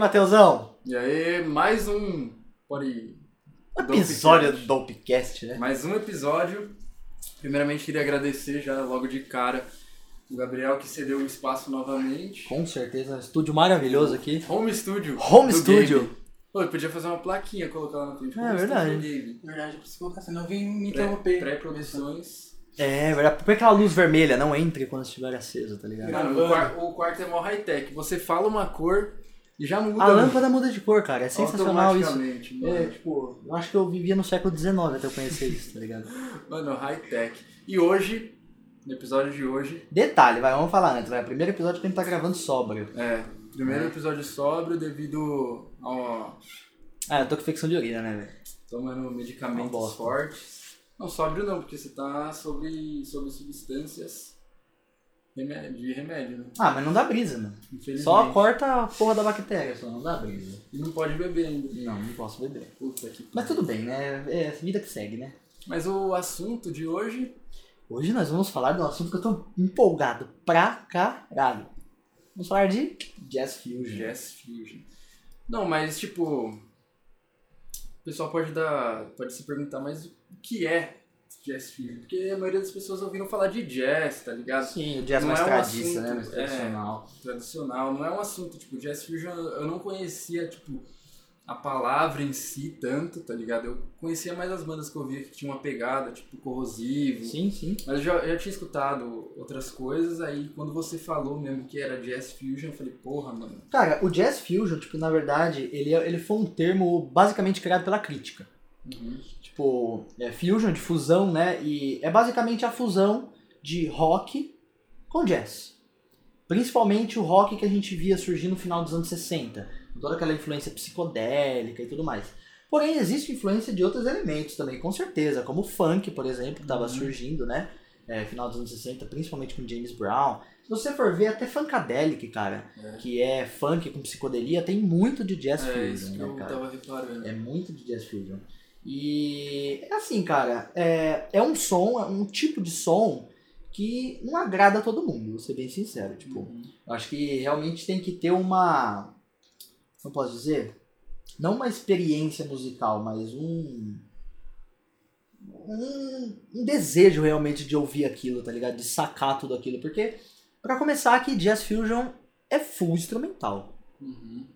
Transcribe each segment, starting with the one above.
E aí, Matheusão? E aí, mais um. Pode. Episódio do Dopecast, né? Mais um episódio. Primeiramente, queria agradecer já logo de cara o Gabriel que cedeu o espaço novamente. Com certeza, um estúdio maravilhoso aqui. Home Studio. Home Studio. Pô, eu podia fazer uma plaquinha colocar lá na frente. É verdade. Verdade, eu preciso colocar, senão vem me Pré- interromper. Pré-produções. É, verdade. Põe aquela luz vermelha, não entre quando estiver acesa, tá ligado? Mano, o quarto é mó high-tech. Você fala uma cor e já muda. A lâmpada muda de cor, cara. É sensacional isso. É, tipo, eu acho que eu vivia no século XIX até eu conhecer isso, tá ligado? Mano, high-tech. E hoje, no episódio de hoje, Detalhe, vai, vamos falar antes, vai. Primeiro episódio que a gente tá gravando sóbrio. é. Primeiro episódio sóbrio devido ao. Ah, eu tô com infecção de urina, né, velho? tomando medicamentos fortes. Não, sóbrio não, porque você tá sobre, sobre substâncias de remédio, né? Ah, mas não dá brisa, mano. Só corta a porra da bactéria, só não dá brisa. E não pode beber ainda. Não, não posso beber. Puta que Mas tudo bem, né? É a vida que segue, né? Mas o assunto de hoje. Hoje nós vamos falar de um assunto que eu tô empolgado pra caralho. Vamos falar de Jazz Fusion. Jazz Fusion. Não, mas tipo. O pessoal pode dar. pode se perguntar, mas o que é Jazz Fusion? Porque a maioria das pessoas ouviram falar de jazz, tá ligado? Sim, o jazz Não mais é um tradiça, né? Mais é. tradicional. tradicional, não é um assunto, tipo, Jazz Fusion eu não conhecia, tipo, a palavra em si tanto, tá ligado? Eu conhecia mais as bandas que eu via que tinha uma pegada, tipo, corrosivo. Sim, sim. Mas eu já, eu já tinha escutado outras coisas, aí quando você falou mesmo que era Jazz Fusion, eu falei, porra, mano. Cara, o Jazz Fusion, tipo, na verdade, ele, ele foi um termo basicamente criado pela crítica. Uhum. Tipo, é fusion, de fusão, né? E é basicamente a fusão de rock com jazz. Principalmente o rock que a gente via surgir no final dos anos 60. Toda aquela influência psicodélica e tudo mais. Porém, existe influência de outros elementos também, com certeza. Como o funk, por exemplo, que estava Uhum. surgindo, né? É, final dos anos 60, principalmente com James Brown. Se você for ver, até Funkadelic, cara, É. que é funk com psicodelia, tem muito de jazz É fusion, isso né, eu cara? tava reparando. É muito de jazz fusion. E é assim, cara, é, é um som, é um tipo de som que não agrada a todo mundo, vou ser bem sincero. Tipo, Uhum. eu acho que realmente tem que ter uma. Como posso dizer? Não uma experiência musical, mas um. Um, um desejo realmente de ouvir aquilo, tá ligado? De sacar tudo aquilo. Porque, pra começar, aqui Jazz Fusion é full instrumental Uhum.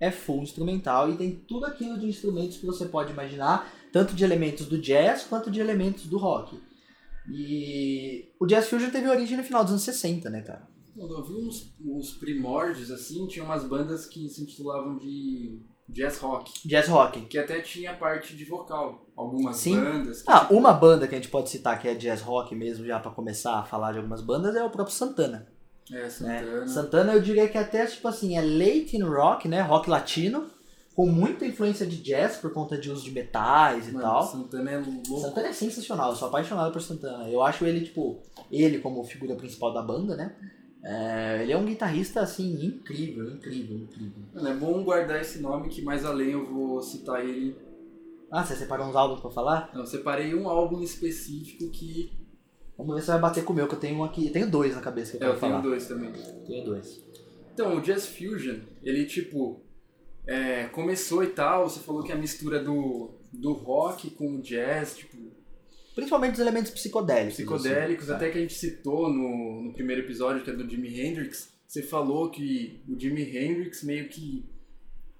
É full instrumental e tem tudo aquilo de instrumentos que você pode imaginar, tanto de elementos do jazz quanto de elementos do rock. E o Jazz Fusion teve origem no final dos anos 60, né, cara? Quando eu vi uns, uns primórdios, assim, tinha umas bandas que se intitulavam de jazz rock. Jazz rock. Que até tinha parte de vocal. Algumas Sim. bandas. Ah, tipo, uma banda que a gente pode citar que é jazz rock mesmo, já pra começar a falar de algumas bandas, é o próprio Santana. É, né? Santana. Santana eu diria que até, tipo assim, é Latin rock, né? Rock latino, com muita influência de jazz por conta de uso de metais e Mano, tal. Santana é louco. Santana é sensacional, eu sou apaixonado por Santana. Eu acho ele, tipo, ele como figura principal da banda, né? É, ele é um guitarrista, assim, incrível, incrível, incrível. Mano, é bom guardar esse nome que mais além eu vou citar ele. Ah, você separou uns álbuns pra falar? Não, eu separei um álbum específico que. Vamos ver se vai bater com o meu, que eu tenho um aqui. Eu tenho dois na cabeça que eu É, eu tenho falar. dois também. Tenho dois. Então, o Jazz Fusion, ele tipo. é, começou e tal, você falou que a mistura do, do rock com o jazz, tipo, Principalmente os elementos psicodélicos. psicodélicos, assim, até que a gente citou no, no primeiro episódio, que é do Jimi Hendrix, você falou que o Jimi Hendrix meio que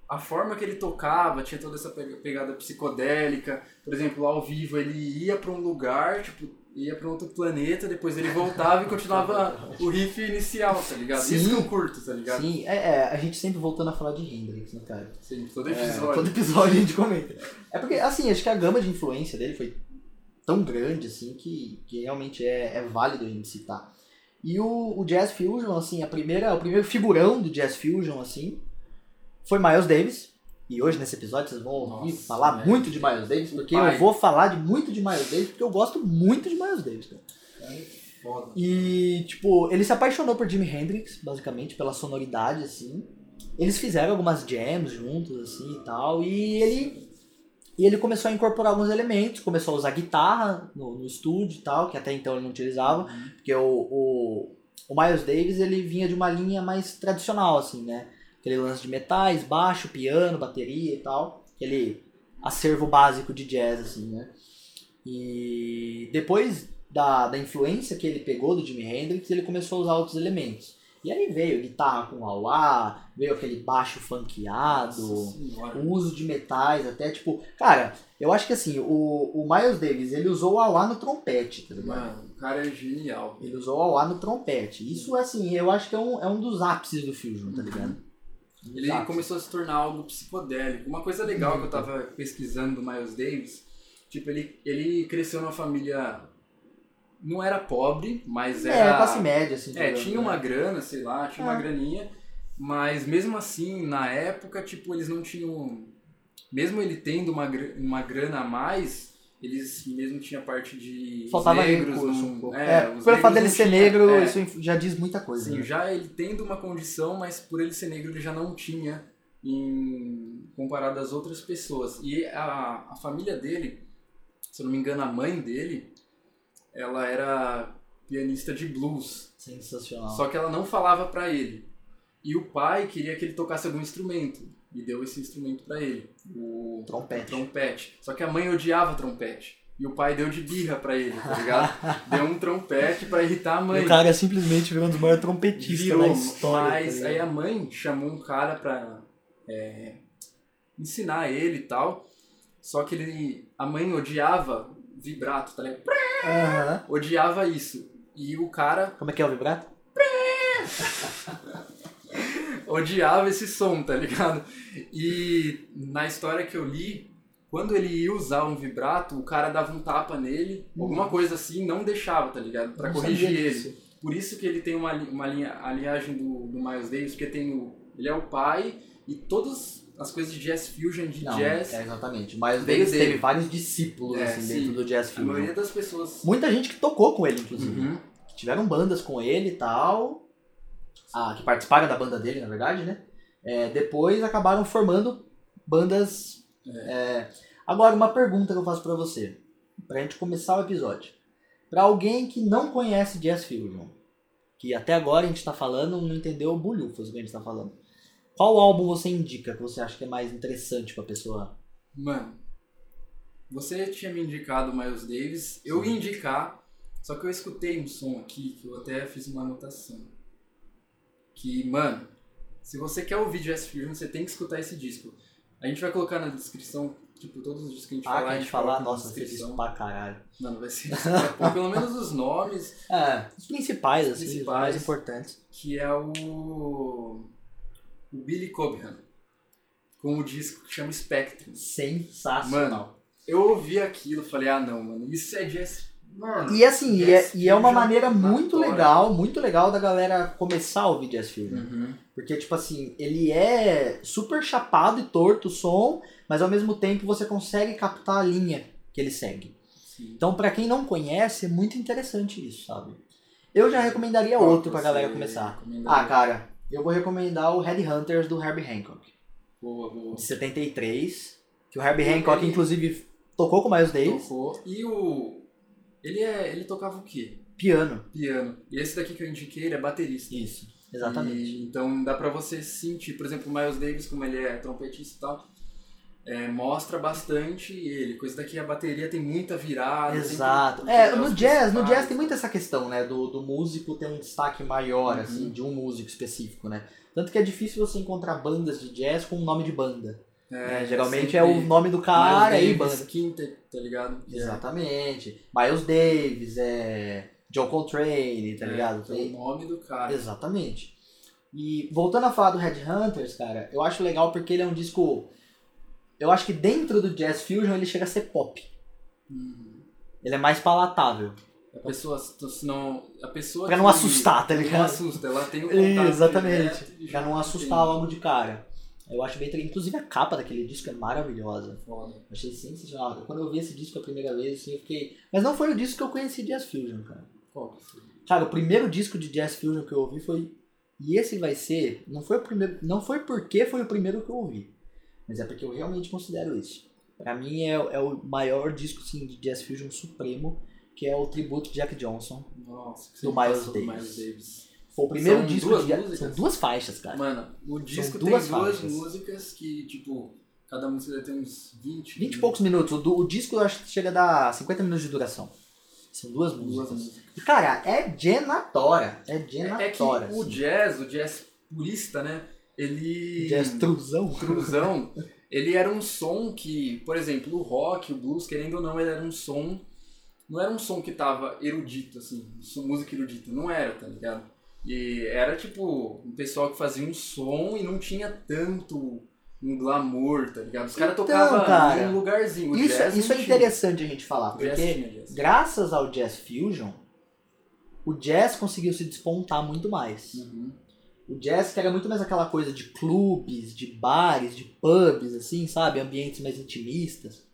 a forma que ele tocava tinha toda essa pe- pegada psicodélica. Por exemplo, ao vivo ele ia pra um lugar, tipo, ia pra outro planeta, depois ele voltava e continuava o riff inicial, tá ligado? Sim. Isso que eu curto, tá ligado? Sim, é, é, a gente sempre voltando a falar de Hendrix, né, cara? Sim, todo É, episódio. todo episódio a gente comenta. É porque, assim, acho que a gama de influência dele foi tão grande, assim, que, que realmente é, é válido a gente citar. E o, o Jazz Fusion, assim, a primeira, o primeiro figurão do Jazz Fusion, assim, foi Miles Davis. E hoje, nesse episódio, vocês vão ouvir Nossa, falar né? muito de Miles Davis, porque pai. eu vou falar de muito de Miles Davis, porque eu gosto muito de Miles Davis, cara. Foda. E, tipo, ele se apaixonou por Jimi Hendrix, basicamente, pela sonoridade, assim. Eles fizeram algumas jams juntos, assim, e tal. E ele... E ele começou a incorporar alguns elementos, começou a usar guitarra no, no estúdio e tal, que até então ele não utilizava, porque o, o, o Miles Davis, ele vinha de uma linha mais tradicional, assim, né? Aquele lance de metais, baixo, piano, bateria e tal. Aquele acervo básico de jazz, assim, né? E depois da, da influência que ele pegou do Jimi Hendrix, ele começou a usar outros elementos. E aí veio guitarra com auá, veio aquele baixo funkeado, o uso de metais, até tipo. Cara, eu acho que assim, o, o Miles Davis, ele usou o auá no trompete, tá ligado? Mano, o cara é genial. Ele usou o auá no trompete. Isso, assim, eu acho que é um, é um dos ápices do Fusion, tá ligado? Ele ápices. começou a se tornar algo psicodélico. Uma coisa legal que eu tava pesquisando do Miles Davis, tipo, ele, ele cresceu numa família. Não era pobre, mas É, era. classe média, assim. É, tinha né? uma grana, sei lá, tinha uma É. graninha, mas mesmo assim, na época, tipo, eles não tinham. Mesmo ele tendo uma, uma grana a mais, eles mesmo tinha parte de. Faltava negros, recurso um pouco. É, É, pelo fato dele ser tinha- negro, é, isso já diz muita coisa. Sim, né? já ele tendo uma condição, mas por ele ser negro ele já não tinha em comparado às outras pessoas. E a, a família dele, se eu não me engano, a mãe dele, ela era pianista de blues. Sensacional. Só que ela não falava pra ele. E o pai queria que ele tocasse algum instrumento. E deu esse instrumento pra ele, o Trompete. trompete. Só que a mãe odiava trompete. E o pai deu de birra pra ele, tá ligado? deu um trompete pra irritar a mãe. O cara simplesmente virou um dos maiores trompetistas Virou, da história. mas tá aí ligado? a mãe chamou um cara pra é, ensinar ele e tal. Só que ele, a mãe odiava vibrato, tá ligado? Aham. Odiava isso. E o cara Como é que é o vibrato? odiava esse som, tá ligado? E na história que eu li, quando ele ia usar um vibrato, o cara dava um tapa nele, alguma coisa assim, não deixava, tá ligado? Pra Hum. Não corrigir ele. Por isso que ele tem uma, uma linha, a linhagem do, do Miles Davis, porque tem o, ele é o pai e todas as coisas de jazz fusion, de Não, jazz, é exatamente. Veio Davis teve vários discípulos É, assim, sim. dentro do Jazz a Fusion. maioria das pessoas... Muita gente que tocou com ele, inclusive. Uhum. Tiveram bandas com ele e tal. Ah, que participaram da banda dele, na verdade, né? É, depois acabaram formando bandas. é. Agora, uma pergunta que eu faço pra você. Pra gente começar o episódio. Pra alguém que não conhece Jazz Fusion, que até agora a gente tá falando, não entendeu o bulhufas que a gente tá falando. Qual álbum você indica que você acha que é mais interessante pra pessoa? Mano, você tinha me indicado o Miles Davis, eu ia indicar, só que eu escutei um som aqui que eu até fiz uma anotação. Que, mano, se você quer ouvir Jazz Fusion, você tem que escutar esse disco. A gente vai colocar na descrição, tipo, todos os discos que a gente Ah, falar, que a gente falar, nossa, descrição. isso pra caralho. Mano, vai ser pô, pelo menos os nomes, É, os principais, Os assim, os mais importantes. que é o, o Billy Cobham, com o disco que chama Spectrum. Sensacional. Eu ouvi aquilo, falei, ah não, mano, isso é jazz. Mano, E assim, e é, e é uma Fusion maneira muito legal, muito legal da galera começar a ouvir Jazz Fusion. Uhum. Porque, tipo assim, ele é super chapado e torto o som, mas ao mesmo tempo você consegue captar a linha que ele segue. Sim. Então, pra quem não conhece, é muito interessante isso, sabe? Eu já recomendaria Qual outro pra galera começar. Ah, cara, eu vou recomendar o Headhunters do Herbie Hancock, Boa, boa. de 73, que o Herbie Hancock, inclusive, tocou com o Miles Davis, Tocou. E o. Ele, é, ele tocava o quê? piano. Piano. E esse daqui que eu indiquei, ele é baterista. Isso, exatamente. E, então dá pra você sentir, por exemplo, o Miles Davis, como ele é trompetista e tal, é, mostra bastante ele. Esse daqui a bateria tem muita virada. Exato. sempre- É, no jazz, no jazz tem muito essa questão, né, do, do músico ter um destaque maior, Uhum. assim, de um músico específico, né? Tanto que é difícil você encontrar bandas de jazz com o nome de banda. Né? Geralmente sempre é o nome do cara Miles e banda. Quintet, tá ligado? Exatamente. Miles Davis, é John Coltrane, tá É, ligado? é o nome do cara. Exatamente. E voltando a falar do Headhunters, cara, eu acho legal porque ele é um disco. Eu acho que dentro do Jazz Fusion ele chega a ser pop. Uhum. Ele é mais palatável. A pessoa, se não, a pessoa Pra não assustar, tá Não ligado? assusta, ela tem um contato Exatamente. direto Pra não assustar tem. logo de cara. Eu acho bem interessante. Inclusive a capa daquele disco é maravilhosa. Foda. Eu achei sensacional. Quando eu vi esse disco a primeira vez, assim, eu fiquei. Mas não foi o disco que eu conheci Jazz Fusion, cara. Qual que foi? Cara, o primeiro disco de Jazz Fusion que eu ouvi foi. E esse vai ser. Não foi o primeiro. Não foi porque foi o primeiro que eu ouvi. Mas é porque eu realmente considero isso. Pra mim é, é o maior disco assim, de Jazz Fusion supremo, que é o tributo de Jack Johnson. Nossa, que Do Miles Davis. Miles Davis. Foi o primeiro São disco duas de músicas? São duas faixas, cara. Mano, o disco tem duas duas faixas. músicas que, tipo, cada música deve ter uns 20. 20 e poucos minutos. O, do- o disco eu acho que chega a dar 50 minutos de duração. São duas Duas músicas. músicas. E, cara, é genatória. É É, é que genatória. o assim. jazz, o jazz purista, né? Ele. Jazz truzão. cruzão, ele era um som que, por exemplo, o rock, o blues, querendo ou não, ele era um som. Não era um som que tava erudito, assim, música erudita. Não era, tá ligado? E era tipo um pessoal que fazia um som e não tinha tanto um glamour, tá ligado? Os caras Então, tocavam cara, num lugarzinho. Isso, jazz isso é interessante a gente falar, porque graças ao Jazz Fusion, o jazz conseguiu se despontar muito mais. Uhum. O jazz que era muito mais aquela coisa de clubes, de bares, de pubs, assim, sabe? Ambientes mais intimistas.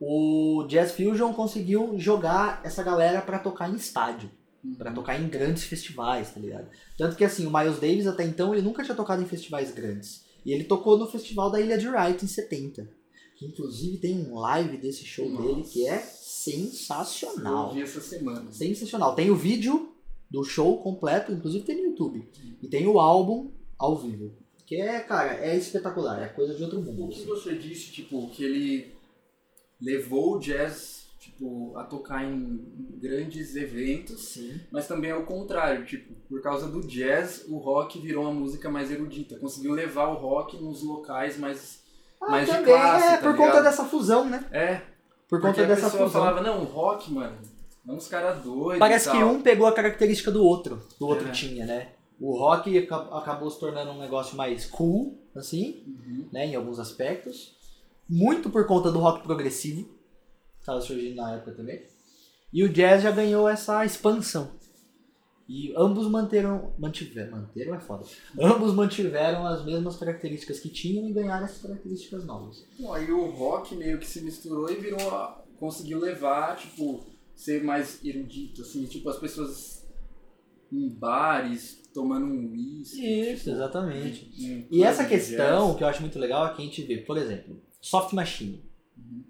O Jazz Fusion conseguiu jogar essa galera pra tocar em estádio, pra tocar em grandes festivais, tá ligado? Tanto que assim, o Miles Davis até então ele nunca tinha tocado em festivais grandes. E ele tocou no festival da Ilha de Wright em 70. Que inclusive tem um live desse show Nossa. dele que é Eu sensacional. ouvi essa semana. Sensacional. Tem o vídeo do show completo, inclusive tem no YouTube. E tem o álbum ao vivo. Que é, cara, é espetacular, é coisa de outro mundo. O que assim. você disse, tipo, que ele levou o jazz, tipo, a tocar em grandes eventos, Sim. mas também é o contrário, tipo, por causa do jazz, o rock virou uma música mais erudita, conseguiu levar o rock nos locais mais Ah, mais de também classe, é tá por ligado? conta dessa fusão, né? É, Por porque conta a dessa pessoa fusão. falava, não, o rock, mano, é uns caras doidos Parece que um pegou a característica do outro, do outro É. tinha, né? O rock aca- acabou se tornando um negócio mais cool, assim, Uhum. né, em alguns aspectos. Muito por conta do rock progressivo, estava surgindo na época também. E o jazz já ganhou essa expansão. E ambos manteram, mantiveram, manteram é foda. Ambos mantiveram as mesmas características que tinham e ganharam essas características novas. Bom, aí o rock meio que se misturou e virou, conseguiu levar, tipo, ser mais erudito, assim, tipo, as pessoas em bares, tomando um uísque. Isso, tipo, exatamente. um E essa questão jazz. que eu acho muito legal é que a gente vê, por exemplo, Soft Machine. Uhum.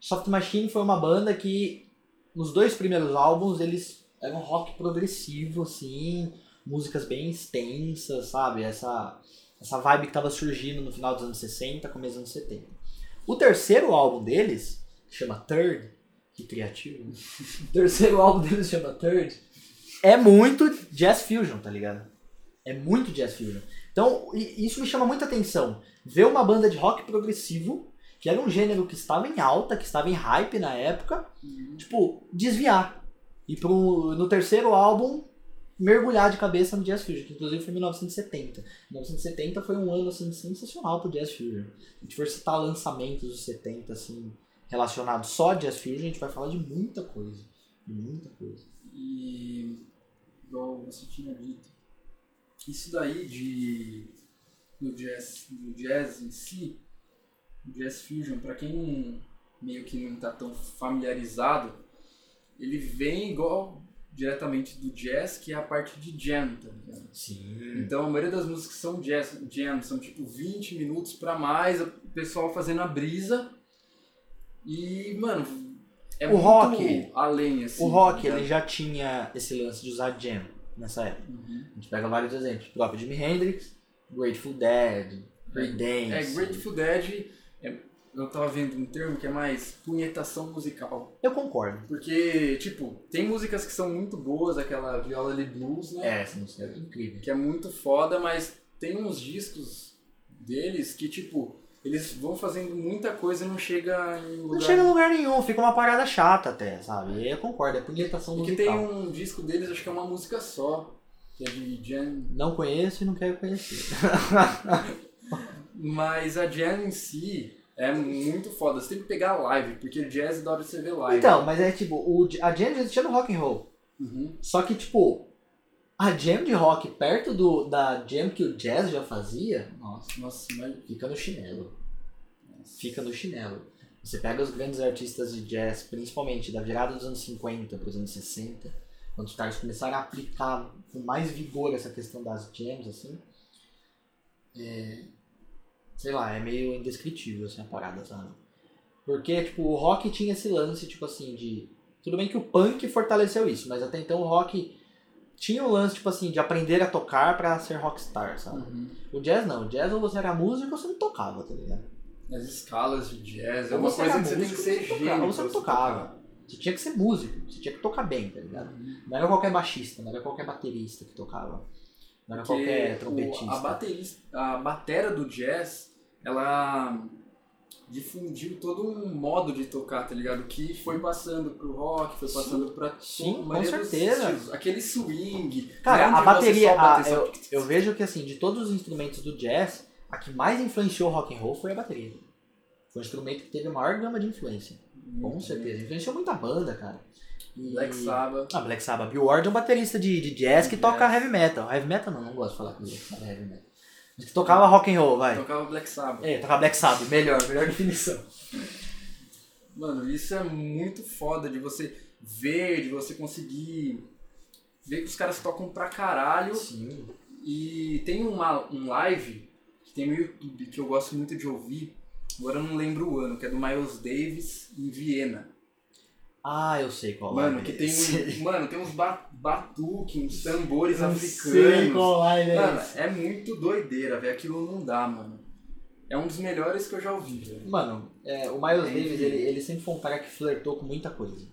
Soft Machine foi uma banda que nos dois primeiros álbuns eles eram rock progressivo, assim, músicas bem extensas, sabe? Essa, essa vibe que tava surgindo no final dos anos 60, começo dos anos 70. O terceiro álbum deles, que chama Third, que criativo, né? o terceiro álbum deles chama Third, é muito jazz fusion, tá ligado? É muito jazz fusion. Então, isso me chama muita atenção. Ver uma banda de rock progressivo, que era um gênero que estava em alta, que estava em hype na época, Uhum. tipo, desviar. E pro, no terceiro álbum, mergulhar de cabeça no Jazz Fusion, que inclusive foi em 1970. 1970 foi um ano, assim, sensacional pro Jazz Fusion. Se a gente for citar lançamentos dos 70, assim, relacionados só a Jazz Fusion, a gente vai falar de muita coisa. De muita coisa. E igual você tinha dito, isso daí de no jazz, no jazz em si, jazz fusion, para quem não, meio que não tá tão familiarizado, ele vem igual diretamente do jazz, que é a parte de jam, tá ligado? Sim. Então a maioria das músicas são jazz, jam, são tipo 20 minutos pra mais, o pessoal fazendo a brisa. E, mano, é O muito rock- além assim. O tá rock, ligado? ele já tinha esse lance de usar jam nessa época. Uhum. A gente pega vários exemplos. O próprio Jimi Hendrix, Grateful Dead, Creedence. É, Grateful Dead, é- eu tava vendo um termo que é mais punhetação musical. Eu concordo. Porque, tipo, tem músicas que são muito boas, aquela Viola de Blues, né? É, essa música é incrível. Que é muito foda, mas tem uns discos deles que, tipo, eles vão fazendo muita coisa e não chega em lugar... Não chega em lugar nenhum, fica uma parada chata até, sabe? Eu concordo, é punhetação que musical. tem um disco deles, acho que é uma música só, que é de Jan. Não conheço e não quero conhecer. Mas a Jan em si é muito foda. Você tem que pegar a live, porque jazz é da hora você ver live. Então, mas é tipo, o, a jam já existia no rock and roll. Uhum. Só que, tipo, a jam de rock perto do, da jam que o jazz já fazia, Nossa, nossa, mas... fica no chinelo. Fica no chinelo. Você pega os grandes artistas de jazz, principalmente da virada dos anos 50 para os anos 60, quando os caras começaram a aplicar com mais vigor essa questão das jams, assim, é, sei lá, é meio indescritível assim, a parada, sabe? Porque, tipo, o rock tinha esse lance, tipo assim, de... Tudo bem que o punk fortaleceu isso, mas até então o rock tinha o lance, tipo assim, de aprender a tocar pra ser rockstar, sabe? Uhum. O jazz não, o jazz ou você era músico ou você não tocava, tá ligado? As escalas de jazz é Ou uma você coisa que você tem que ser gênio. ou você não tocava. Você tinha que ser músico, você tinha que tocar bem, tá ligado? Não era qualquer baixista, não era qualquer baterista que tocava. Não era Porque qualquer o- trompetista. a, baterista, a batera do jazz, ela difundiu todo um modo de tocar, tá ligado? Que foi passando pro rock, foi passando pra Sim, com certeza. estilos. Aquele swing. Cara, não a bateria, a- só- eu, eu vejo que assim, de todos os instrumentos do jazz, a que mais influenciou o rock and roll foi a bateria. Foi o instrumento que teve a maior gama de influência. Com certeza. Influenciou muita banda, cara. E- Black Sabbath. Ah, Black Sabbath. Bill Ward é um baterista de, de jazz que toca heavy metal. Heavy metal não, não gosto de falar Sabbath é heavy metal. Tocava rock and roll, vai. Tocava Black Sabbath. É, tocava Black Sabbath, melhor, melhor definição. Mano, isso é muito foda de você ver, de você conseguir ver que os caras tocam pra caralho. Sim. E tem uma, um live que tem no YouTube que eu gosto muito de ouvir. Agora eu não lembro o ano, que é do Miles Davis em Viena. Ah, eu sei qual Mano, live que é tem, um- mano, tem uns ba batuques, uns tambores Eu africanos. sei qual live é Mano, é muito doideira, velho. Aquilo não dá, mano. É um dos melhores que eu já ouvi, velho. Mano, é, o Miles Tem Davis, ele, ele sempre foi um cara que flertou com muita coisa.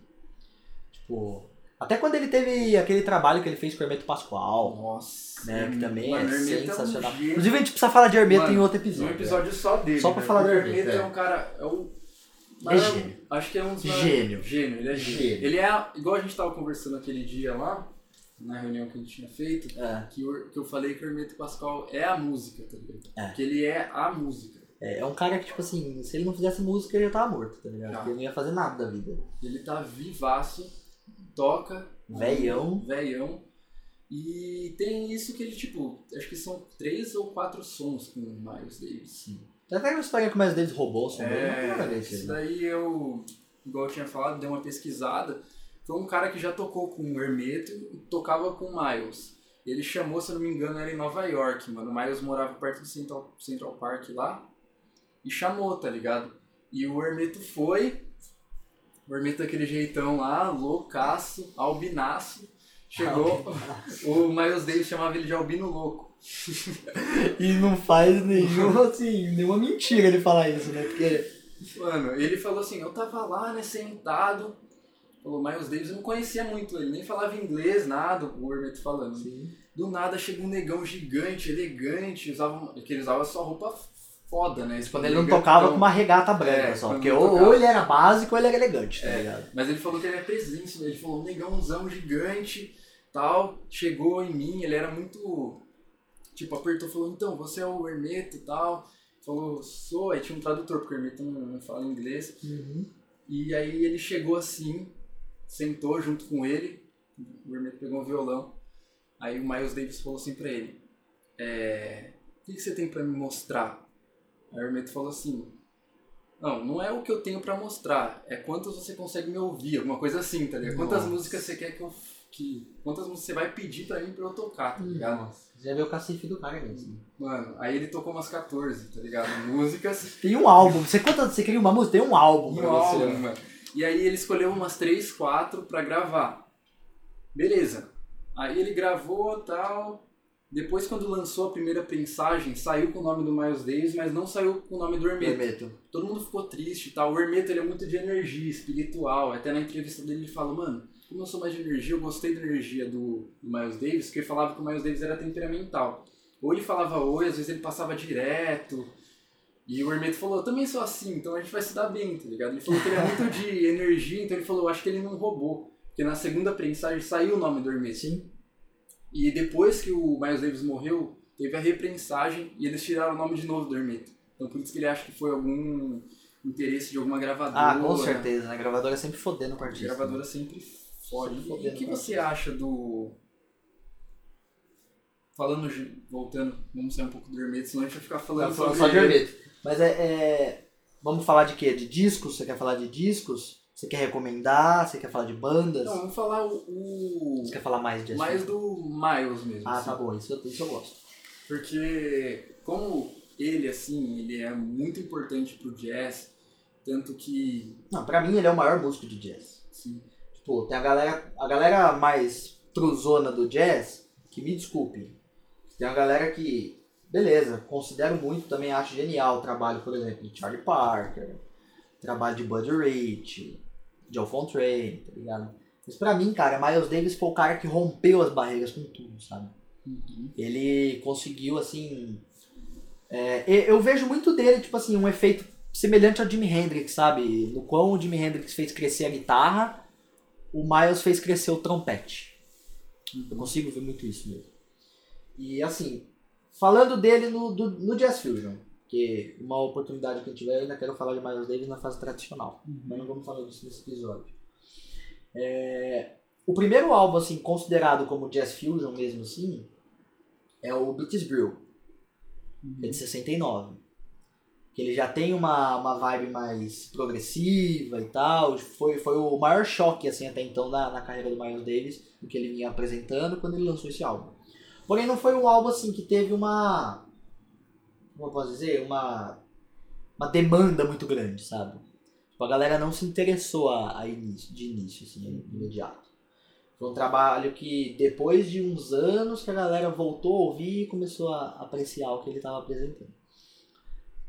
Tipo, até quando ele teve aquele trabalho que ele fez com o Hermeto Pascoal, Nossa. né, que também mano, é Hermeto sensacional. É um. Inclusive a gente precisa falar de Hermeto Mano, em outro episódio. Um episódio só dele. Só pra né? falar do Hermeto, Hermeto é. é um cara. É o. É gênio. Acho que é um dos Gênio. Gênio, ele é gênio. Gênio. Ele é. Igual a gente tava conversando aquele dia lá, na reunião que a gente tinha feito, É, que eu, que eu falei que o Hermeto Pascoal é a música, tá ligado? É. Que ele é a música. é, é um cara que, tipo assim, se ele não fizesse música, ele já tava morto, tá ligado? Porque ele não ia fazer nada da vida. Ele tá vivaço, toca. Velhão. Velhão. E tem isso que ele, tipo, acho que são três ou quatro sons com o Miles Davis. Tem até que o Miles Davis roubou o som dele, mas não tem nada a ver É, com isso né? daí eu, igual eu tinha falado, dei uma pesquisada. Foi um cara que já tocou com o Hermeto e tocava com o Miles. Ele chamou, se eu não me engano, era em Nova York, mano. O Miles morava perto do Central, Central Park lá. E chamou, tá ligado? E o Hermeto foi. O Hermeto daquele jeitão lá, loucaço, albinaço. Chegou. o Miles Davis chamava ele de albino louco. E não faz nenhum, assim, nenhuma mentira ele falar isso, né? Porque. Mano, ele falou assim, eu tava lá, né, sentado. Falou, Miles Davis, eu não conhecia muito ele, nem falava inglês, nada, o Hermeto falando. Do nada chega um negão gigante, elegante, usava, que ele usava só roupa foda, né? Quando ele não elegantão. tocava com uma regata branca É, só. Porque ou, ou ele era básico ou ele era elegante, tá É. ligado? Mas ele falou que ele é presença, ele falou, um negãozão gigante, tal, chegou em mim, ele era muito, tipo, apertou, falou, então, você é o Hermeto e tal. Falou, sou, aí tinha um tradutor, porque o Hermeto não, não fala inglês. E aí ele chegou assim, sentou junto com ele, o Hermeto pegou um violão. Aí o Miles Davis falou assim pra ele, é, o que, que você tem pra me mostrar? Aí o Hermeto falou assim, não, não é o que eu tenho pra mostrar, é quantas você consegue me ouvir, alguma coisa assim, tá ligado? Quantas Nossa. músicas você quer que eu... Que, quantas músicas você vai pedir pra mim pra eu tocar, tá ligado? Nossa, já viu o cacife do cara mesmo. Mano, aí ele tocou umas 14, tá ligado? Músicas Tem um álbum. Você, quando você cria uma música, tem um álbum Um pra você. álbum, mano. E aí ele escolheu umas 3, 4 pra gravar. Beleza. Aí ele gravou tal. Depois, quando lançou a primeira prensagem, saiu com o nome do Miles Davis, mas não saiu com o nome do Hermeto. Hermeto. Todo mundo ficou triste e tal. O Hermeto ele é muito de energia espiritual. Até na entrevista dele ele fala, mano, como eu sou mais de energia, eu gostei da energia do, do Miles Davis, porque ele falava que o Miles Davis era temperamental. Ou ele falava oi, às vezes ele passava direto. E o Hermeto falou, eu também sou assim, então a gente vai se dar bem, tá ligado? Ele falou que ele é muito de energia, então ele falou, eu acho que ele não roubou. Porque na segunda prensagem saiu o nome do Hermeto. Sim. E depois que o Miles Davis morreu, teve a reprensagem e eles tiraram o nome de novo do Hermeto. Então por isso que ele acha que foi algum interesse de alguma gravadora. Ah, com certeza. né? A gravadora é sempre fodendo o A artista. gravadora sempre Sempre E o que você acha do. Falando, de- voltando, vamos sair um pouco do Hermeto, senão a gente vai ficar falando sobre só de Hermeto. Mas é, é- Vamos falar de quê? De discos? Você quer falar de discos? Você quer recomendar? Você quer falar de bandas? Não, vamos falar o. o- Você quer falar mais de mais assunto? do Miles mesmo. Ah, assim. tá bom. Isso, eu- isso eu gosto. Porque como ele, assim, ele é muito importante pro jazz, tanto que. Não, pra mim ele é o maior músico de jazz. Assim, Tipo, tem a galera, a galera mais truzona do jazz, que me desculpe. Tem uma galera que, beleza, considero muito, também acho genial o trabalho, por exemplo, de Charlie Parker, trabalho de Buddy Rich, Joe Fontaine, tá ligado? Mas pra mim, cara, Miles Davis foi o cara que rompeu as barreiras com tudo, sabe? Ele conseguiu, assim. é, eu vejo muito dele, tipo assim, um efeito semelhante ao Jimi Hendrix, sabe? No quão o Jimi Hendrix fez crescer a guitarra, o Miles fez crescer o trompete. Eu consigo ver muito isso mesmo. E assim, falando dele no, do- no Jazz Fusion, que uma oportunidade que eu tiver, eu ainda quero falar de Miles Davis na fase tradicional. Mas não vamos falar disso nesse episódio. É, o primeiro álbum, assim, considerado como Jazz Fusion mesmo assim, é o Beats Brew, que é de 69. Que ele já tem uma, uma vibe mais progressiva e tal. Foi, foi o maior choque, assim, até então na, na carreira do Miles Davis, do que ele vinha apresentando quando ele lançou esse álbum. Porém, não foi um álbum, assim, que teve uma... Como eu posso dizer? Uma, uma demanda muito grande, sabe? Tipo, a galera não se interessou a, a início, de início, assim, imediato. Foi um trabalho que depois de uns anos que a galera voltou a ouvir e começou a apreciar o que ele estava apresentando.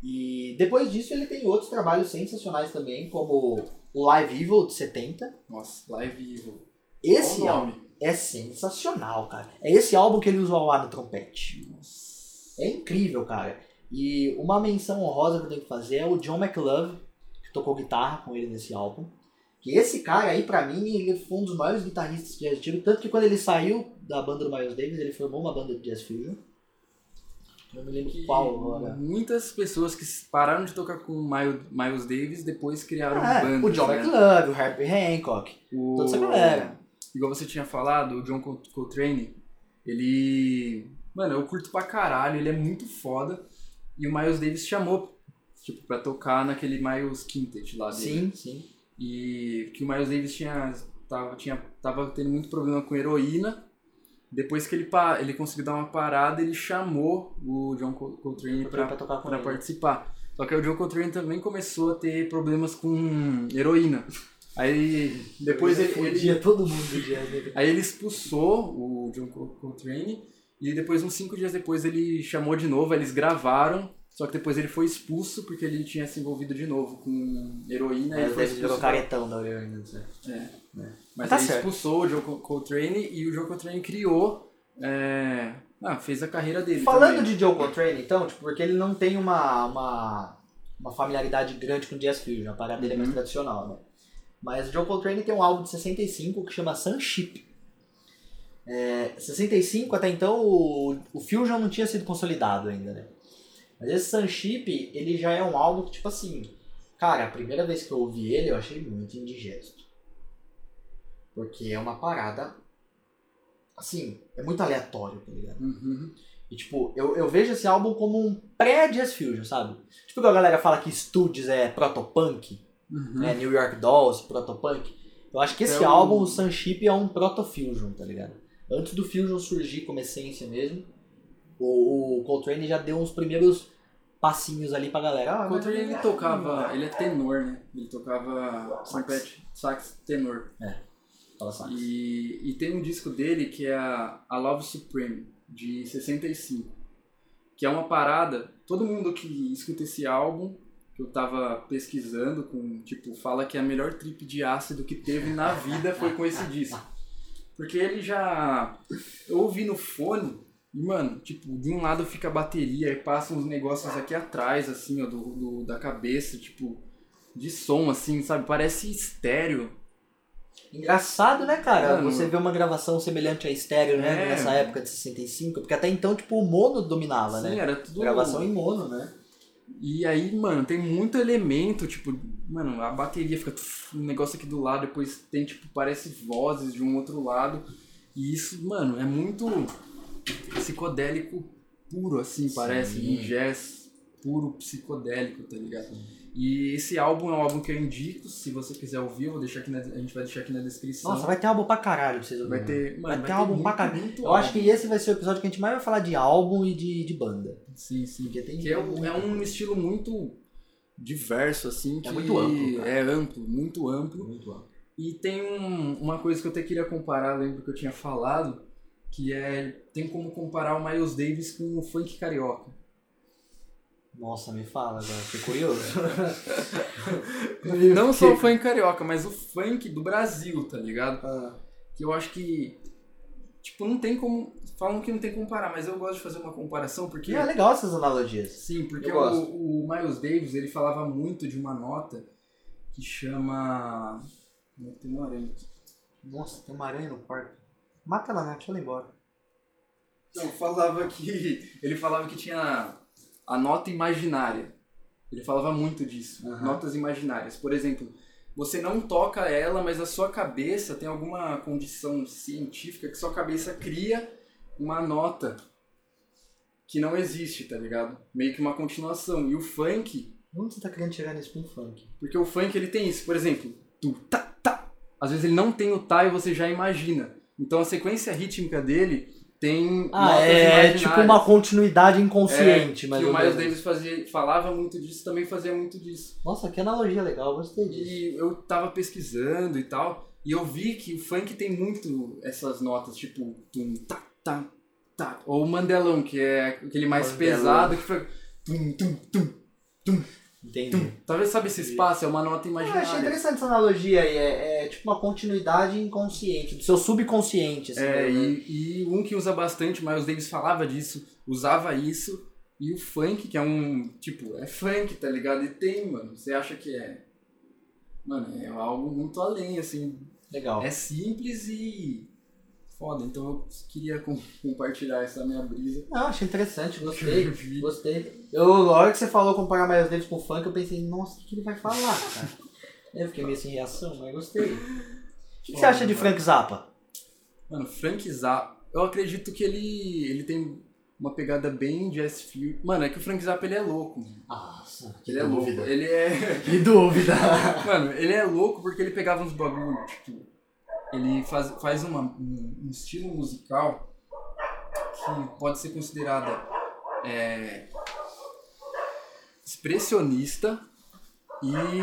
E depois disso ele tem outros trabalhos sensacionais também, como o Live Evil de 70. Nossa, Live Evil. Esse o álbum é sensacional, cara. É esse álbum que ele usa lá no trompete. Nossa. É incrível, cara. E uma menção honrosa que eu tenho que fazer é o John McLove, que tocou guitarra com ele nesse álbum. Que esse cara aí, pra mim, ele foi um dos maiores guitarristas que já existiram. Tanto que quando ele saiu da banda do Miles Davis, ele formou uma banda de jazz fusion. Eu me lembro Que qual muitas pessoas que pararam de tocar com Miles, Miles Davis depois criaram É, bandas. o John né? McLove, o Herbie Hancock, O... toda essa galera. Igual você tinha falado, o John Col- Coltrane, ele. Mano, eu curto pra caralho, ele é muito foda. E o Miles Davis chamou, tipo, pra tocar naquele Miles Quintet lá dele. Sim, sim. E que o Miles Davis tinha tava, tinha, tava tendo muito problema com heroína. Depois que ele, ele conseguiu dar uma parada, ele chamou o John Col- Coltrane ele. participar. Só que o John Coltrane também começou a ter problemas com heroína. Aí depois ele, ele, todo mundo né? Aí ele expulsou o John Col- Coltrane e depois, uns cinco dias depois, ele chamou de novo, eles gravaram, só que depois ele foi expulso porque ele tinha se envolvido de novo com heroína Mas ele foi virou expulso. caretão da Oriana. É. Mas Tá aí certo. expulsou o Col- Coltrane e o John Coltrane criou, é, ah, fez a carreira dele Falando também. de Joe Coltrane, então, tipo, porque ele não tem uma, uma, uma familiaridade grande com jazz fusion, a parada dele é mais Uhum. tradicional, né? Mas o Joe Coltrane tem um álbum de 65 que chama Sunship. É, 65, até então, o, o Fusion não tinha sido consolidado ainda, né? Mas esse Sunship, ele já é um álbum que, tipo assim, cara, a primeira vez que eu ouvi ele, eu achei muito indigesto. Porque é uma parada, assim, é muito aleatório, tá ligado? Uhum. E, tipo, eu, eu vejo esse álbum como um pré-Jazz Fusion, sabe? Tipo, que a galera fala que Studios é protopunk, Uhum. né? New York Dolls, protopunk. Eu acho que esse É álbum, o Sunship, é um proto-fusion, tá ligado? Antes do Fusion surgir como essência mesmo, o, o Coltrane já deu uns primeiros passinhos ali pra galera. Ah, O Coltrane ele mas- tocava, ele é tenor, né? Ele tocava trompete, sax tenor. Fala. E, e tem um disco dele que é a, a Love Supreme, de 65. Que é uma parada, todo mundo que escuta esse álbum, que eu tava pesquisando, com tipo, fala que a melhor trip de ácido que teve na vida foi com esse disco. Porque ele já. Eu ouvi no fone, e mano, tipo, de um lado fica a bateria, e passa uns negócios aqui atrás, assim, ó, do, do- da cabeça, tipo, de som, assim, sabe? Parece estéreo. Engraçado, né, cara? Mano. Você vê uma gravação semelhante a estéreo, né? É. Nessa época de 65, porque até então, tipo, o mono dominava, Sim, né? era tudo. Gravação em mono, né? E aí, mano, tem muito elemento, tipo, mano, a bateria fica um negócio aqui do lado, depois tem, tipo, parece vozes de um outro lado. E isso, mano, é muito psicodélico puro, assim, Sim. parece, um jazz puro psicodélico, tá ligado? E esse álbum é um álbum que eu indico, se você quiser ouvir, eu vou deixar aqui na, a gente vai deixar aqui na descrição. Nossa, vai ter álbum pra caralho pra vocês vai ouvirem. ter, mano, vai vai ter álbum muito, pra caralho. muito Eu acho álbum. que esse vai ser o episódio que a gente mais vai falar de álbum e de, de banda. Sim, sim. Porque tem Que é, um- é um estilo muito diverso, assim. É que muito amplo, cara. É amplo, muito amplo. Muito álbum. E tem um- uma coisa que eu até queria comparar, lembro que eu tinha falado, que é tem como comparar o Miles Davis com o funk carioca. Nossa, me fala agora, fiquei curioso. Não só o funk carioca, mas o funk do Brasil, tá ligado? Ah, Que eu acho que tipo não tem como falam que não tem como comparar, mas eu gosto de fazer uma comparação porque é legal essas analogias. Sim, porque o, o Miles Davis ele falava muito de uma nota que chama. Tem uma aranha aqui. Nossa, tem uma aranha no quarto. Mata ela, né? Deixa ela embora. Não, falava que. Ele falava que tinha a nota imaginária. Ele falava muito disso. Aham. Notas imaginárias. Por exemplo, você não toca ela, mas a sua cabeça tem alguma condição científica que sua cabeça cria uma nota que não existe, tá ligado? Meio que uma continuação. E o funk Onde você tá querendo chegar nesse funk? Porque o funk ele tem isso, por exemplo, tu tá tá. Às vezes ele não tem o tá e você já imagina. Então a sequência rítmica dele tem Ah, é tipo uma continuidade inconsciente, é, mas que o Miles Davis fazia, falava muito disso, também fazia muito disso. Nossa, que analogia legal, gostei disso. E eu tava pesquisando e tal, e eu vi que o funk tem muito essas notas, tipo tum tá tá tá, ou o mandelão, que é aquele mais Mandelão. pesado que foi tum tum tum Entendi. Talvez sabe esse espaço é uma nota Eu imaginária. achei interessante essa analogia aí. É, é tipo uma continuidade inconsciente, do seu subconsciente. Assim, É, né? e, e um que usa bastante, Miles Davis falava disso, usava isso, e o funk, que é um, tipo, é funk, tá ligado? E tem, mano, você acha que é, mano, é algo muito além, assim, Legal. é simples e foda, então eu queria com- compartilhar essa minha brisa. Não, achei interessante, gostei. gostei. Eu, na hora que você falou comparar Miles Davis com funk, eu pensei, nossa, o que, ele vai falar, cara? eu fiquei meio sem reação, mas gostei. O que, que você acha de Frank Zappa? Mano, Frank Zappa, eu acredito que ele, ele tem uma pegada bem jazz feel. Mano, é que o Frank Zappa, ele é louco, mano. Nossa, que Ele é louco, ele é... Que dúvida. Mano, ele é louco porque ele pegava uns bagulho, tipo, ele faz, faz uma, um, estilo musical que pode ser considerada é, expressionista e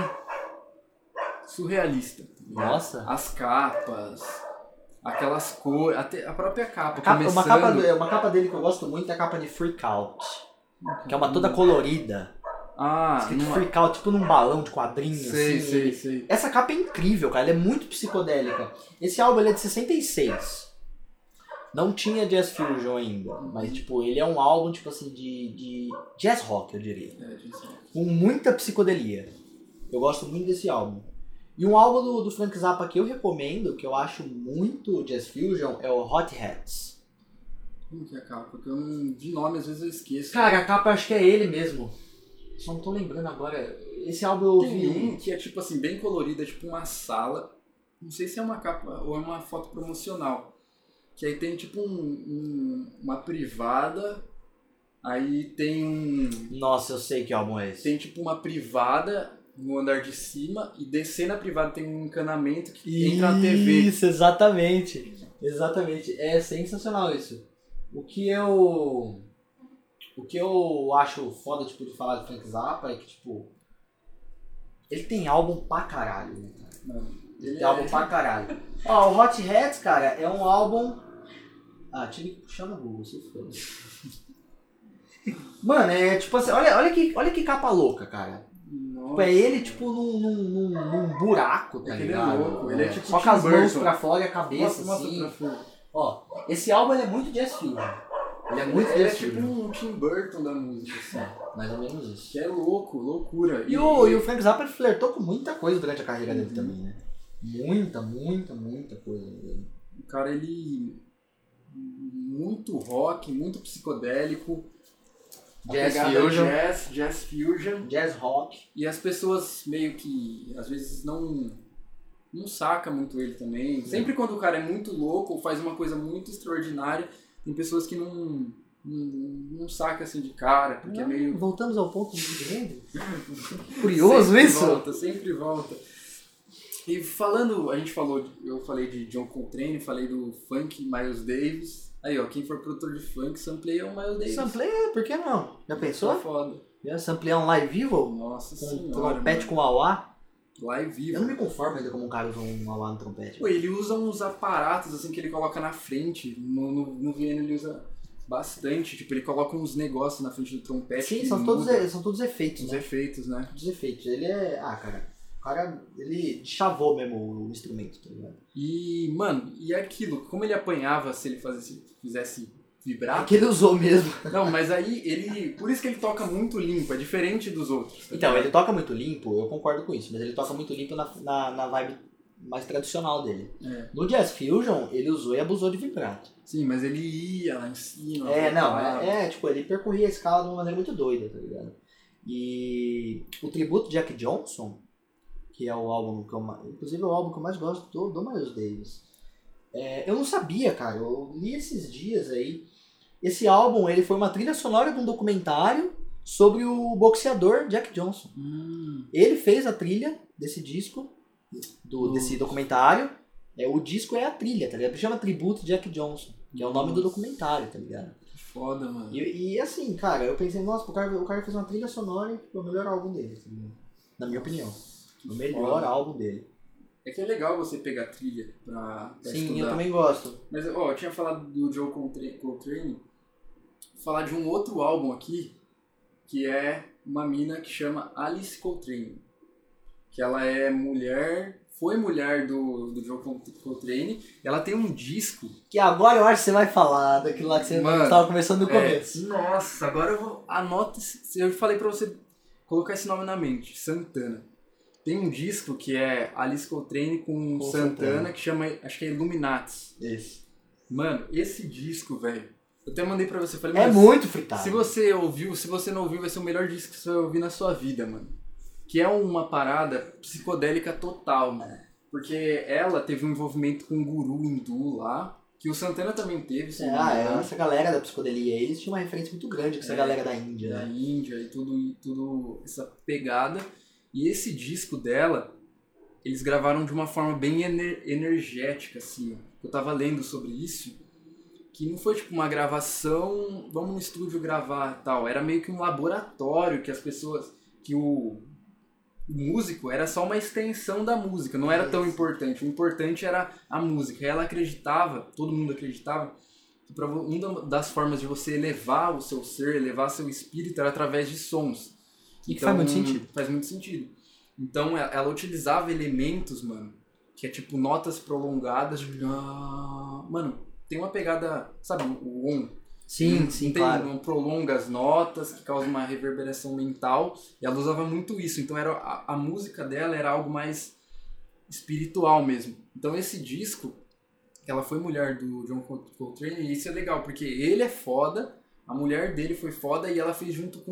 surrealista. tá? Nossa. As capas, aquelas cores, até a própria capa, A capa- uma, começando... capa, do- uma capa dele que eu gosto muito é a capa de Freak Out. Que é uma toda colorida. Ah, Escrito numa... Freak Out, tipo num balão de quadrinho, sei, assim. sei, sei. Essa capa é incrível, cara. Ela é muito psicodélica. Esse álbum ele é de 66. Não tinha Jazz Fusion ainda. Mas, tipo, ele é um álbum, tipo assim, de, de jazz rock, eu diria. É, gente, Com muita psicodelia. Eu gosto muito desse álbum. E um álbum do, do Frank Zappa que eu recomendo, que eu acho muito Jazz Fusion, é o Hot Hats. Como que é a capa? Porque eu não, de nome às vezes eu esqueço. Cara, a capa eu acho que é ele mesmo. Só não tô lembrando agora. Esse álbum eu ouvi. Tem um que é tipo assim, bem colorido, é tipo uma sala. Não sei se é uma capa ou é uma foto promocional. Que aí tem tipo um, um- uma privada. Aí tem um. Nossa, eu sei que álbum é esse. Tem tipo uma privada no andar de cima. E descer na privada tem um encanamento que entra na TV. Isso, exatamente. Exatamente. É sensacional isso. O que eu. O que eu acho foda, tipo, de falar de Frank Zappa é que, tipo. Ele tem álbum pra caralho, né, cara? Ele tem álbum é- pra caralho. Ó, o Hot Hats, cara, é um álbum. Ah, tive que puxar no Google, se for. Mano, é tipo assim, olha, olha, que, olha que capa louca, cara. Tipo, Nossa. é ele, tipo, num, num, num, buraco, tá É que ele é ligado? louco, ele é tipo Só com as mãos pra fora e a cabeça, assim. Ó, esse álbum é muito jazz fusion. Ele é muito Ele é jazz tipo um Tim Burton da música, assim. É, mais ou menos isso. Que é louco, loucura. E o, e o Frank Zappa flertou com muita coisa durante a carreira dele Uhum. também, né? Muita, muita, muita coisa. mesmo. O cara, ele. Muito rock, muito psicodélico. Jazz fusion. Jazz, jazz fusion. Jazz rock. E as pessoas meio que, às vezes, não. Não saca muito ele também. Sempre quando o cara é muito louco ou faz uma coisa muito extraordinária, tem pessoas que não. Não, não saca assim de cara, porque é meio. Voltamos ao ponto de renda. Curioso sempre isso? Volta, sempre volta. E falando, a gente falou, eu falei de John Coltrane, falei do funk Miles Davis. Aí, ó, quem for produtor de funk, sampleia o Miles Davis. Sampleia, por que não? Já Só pensou? foda. Já samplear um live vivo? Nossa Com senhora. trompete mano. com auá? Lá e Eu vivo. não me conformo ainda como um cara usa um alá no trompete. Pô, ele usa uns aparatos assim que ele coloca na frente. No, no, no Viena ele usa bastante. Tipo, ele coloca uns negócios na frente do trompete. Sim, são todos, são todos efeitos, os né? efeitos, né? Todos efeitos. Ele é. Ah, cara. O cara, ele chavou mesmo o instrumento, tá ligado? E, mano, e aquilo, como ele apanhava se ele fazesse, fizesse vibrar? É que ele usou mesmo. Não, mas aí ele. Por isso que ele toca muito limpo, é diferente dos outros. tá Então, ele toca muito limpo, eu concordo com isso, mas ele toca muito limpo na, na, na vibe mais tradicional dele. É. No Jazz Fusion, ele usou e abusou de vibrato. Sim, mas ele ia lá em cima. É, não, é, é, tipo, ele percorria a escala de uma maneira muito doida, tá ligado? E o tributo Jack Johnson, que é o álbum que eu mais. Inclusive é o álbum que eu mais gosto do, do Miles Davis. É, eu não sabia, cara, eu li esses dias aí. Esse álbum, ele foi uma trilha sonora de um documentário sobre o boxeador Jack Johnson. Hum, Ele fez a trilha desse disco, do, desse documentário. É, o disco é a trilha, tá ligado? Chama Tributo Jack Johnson, que é o nome do Nossa. documentário, tá ligado? que foda, mano. E, e, assim, cara, eu pensei, nossa, o cara, o cara fez uma trilha sonora e foi o melhor álbum dele, tá ligado? Na minha opinião. Que O melhor foda. álbum dele. É que é legal você pegar trilha pra, pra Sim, estudar. eu também gosto. Mas, ó, eu tinha falado do Joe Coltra- Coltrane. Falar de um outro álbum aqui, que é uma mina que chama Alice Coltrane. Que ela é mulher, foi mulher do, do Joe Col- Coltrane. Ela tem um disco. Que agora eu acho que você vai falar daquilo lá que você Mano, estava conversando no é, começo. nossa, agora eu vou. Anota. Eu falei pra você colocar esse nome na mente: Santana. Tem um disco que é Alice Coltrane com, Com Santana, Santana. que chama. Acho que é Illuminatis. Esse. Mano, esse disco, velho. Eu até mandei pra você. Falei, É "Mano, muito fritado. Se você ouviu, se você não ouviu, vai ser o melhor disco que você vai ouvir na sua vida, mano. Que é uma parada psicodélica total, mano. Porque ela teve um envolvimento com um guru hindu lá, que o Santana também teve, se É, ah, essa galera da psicodelia, eles tinham uma referência muito grande com essa É, galera da Índia, da né? Índia e tudo, e tudo essa pegada. E esse disco dela, eles gravaram de uma forma bem ener- energética, assim. Eu tava lendo sobre isso, que não foi tipo uma gravação, vamos no estúdio gravar tal. Era meio que um laboratório que as pessoas, que o, o músico era só uma extensão da música, não era tão importante. O importante era a música. Ela acreditava, todo mundo acreditava, que uma das formas de você elevar o seu ser, elevar seu espírito era através de sons. E que faz muito sentido. Faz muito sentido. Então ela, utilizava elementos, mano, que é tipo notas prolongadas. tipo, ah, Mano, tem uma pegada, sabe, o on. Sim, Não sim, tem, claro. Não prolonga as notas, que causa uma reverberação mental. E ela usava muito isso. Então era, a, a música dela era algo mais espiritual mesmo. Então esse disco, ela foi mulher do John Col- Coltrane, e isso é legal, porque ele é foda, a mulher dele foi foda, e ela fez junto com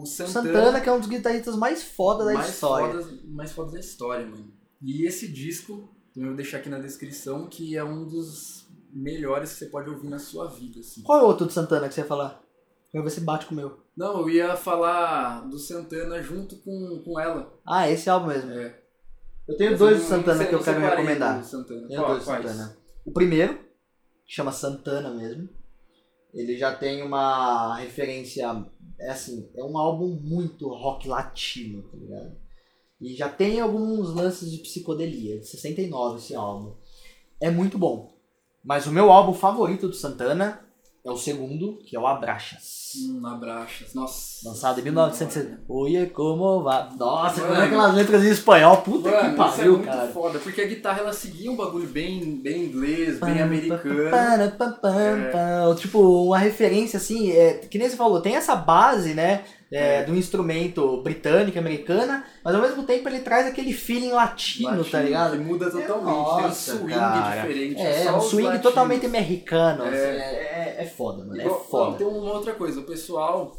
o Santana. Santana, que é um dos guitarristas mais foda da mais história. Foda, mais foda da história, mano. E esse disco, eu vou deixar aqui na descrição, que é um dos melhores que você pode ouvir na sua vida, assim. Qual é o outro do Santana que você ia falar? Eu ver se bate com o meu. Não, eu ia falar do Santana junto com, com ela. Ah, esse álbum mesmo. É. Eu tenho Eu dois do Santana que eu quero recomendar. do Santana. Tenho Qual- dois do? Santana. O primeiro, que chama Santana mesmo, ele já tem uma referência, é assim, é um álbum muito rock latino, tá ligado? E já tem alguns lances de psicodelia, de 69 esse álbum. É muito bom. Mas o meu álbum favorito do Santana é o segundo, que é o Abraxas. Hum, Abraxas. Nossa. Lançado em 1960. Oye, como va? Nossa, Mano. com aquelas letras em espanhol, puta Mano, que isso é pariu, muito cara. foda, porque a guitarra ela seguia um bagulho bem, bem inglês, bem americano. É. Tipo, uma referência assim, é, que nem você falou, tem essa base, né? É, É. do instrumento britânico, americana, mas ao mesmo tempo ele traz aquele feeling latino, Latino, tá ligado? Que muda totalmente, Nossa, tem um swing cara. diferente. É, só um swing latinos. totalmente americano. É. assim, É, é, é foda, mano. É Igual- ó, foda. Tem uma outra coisa, o pessoal,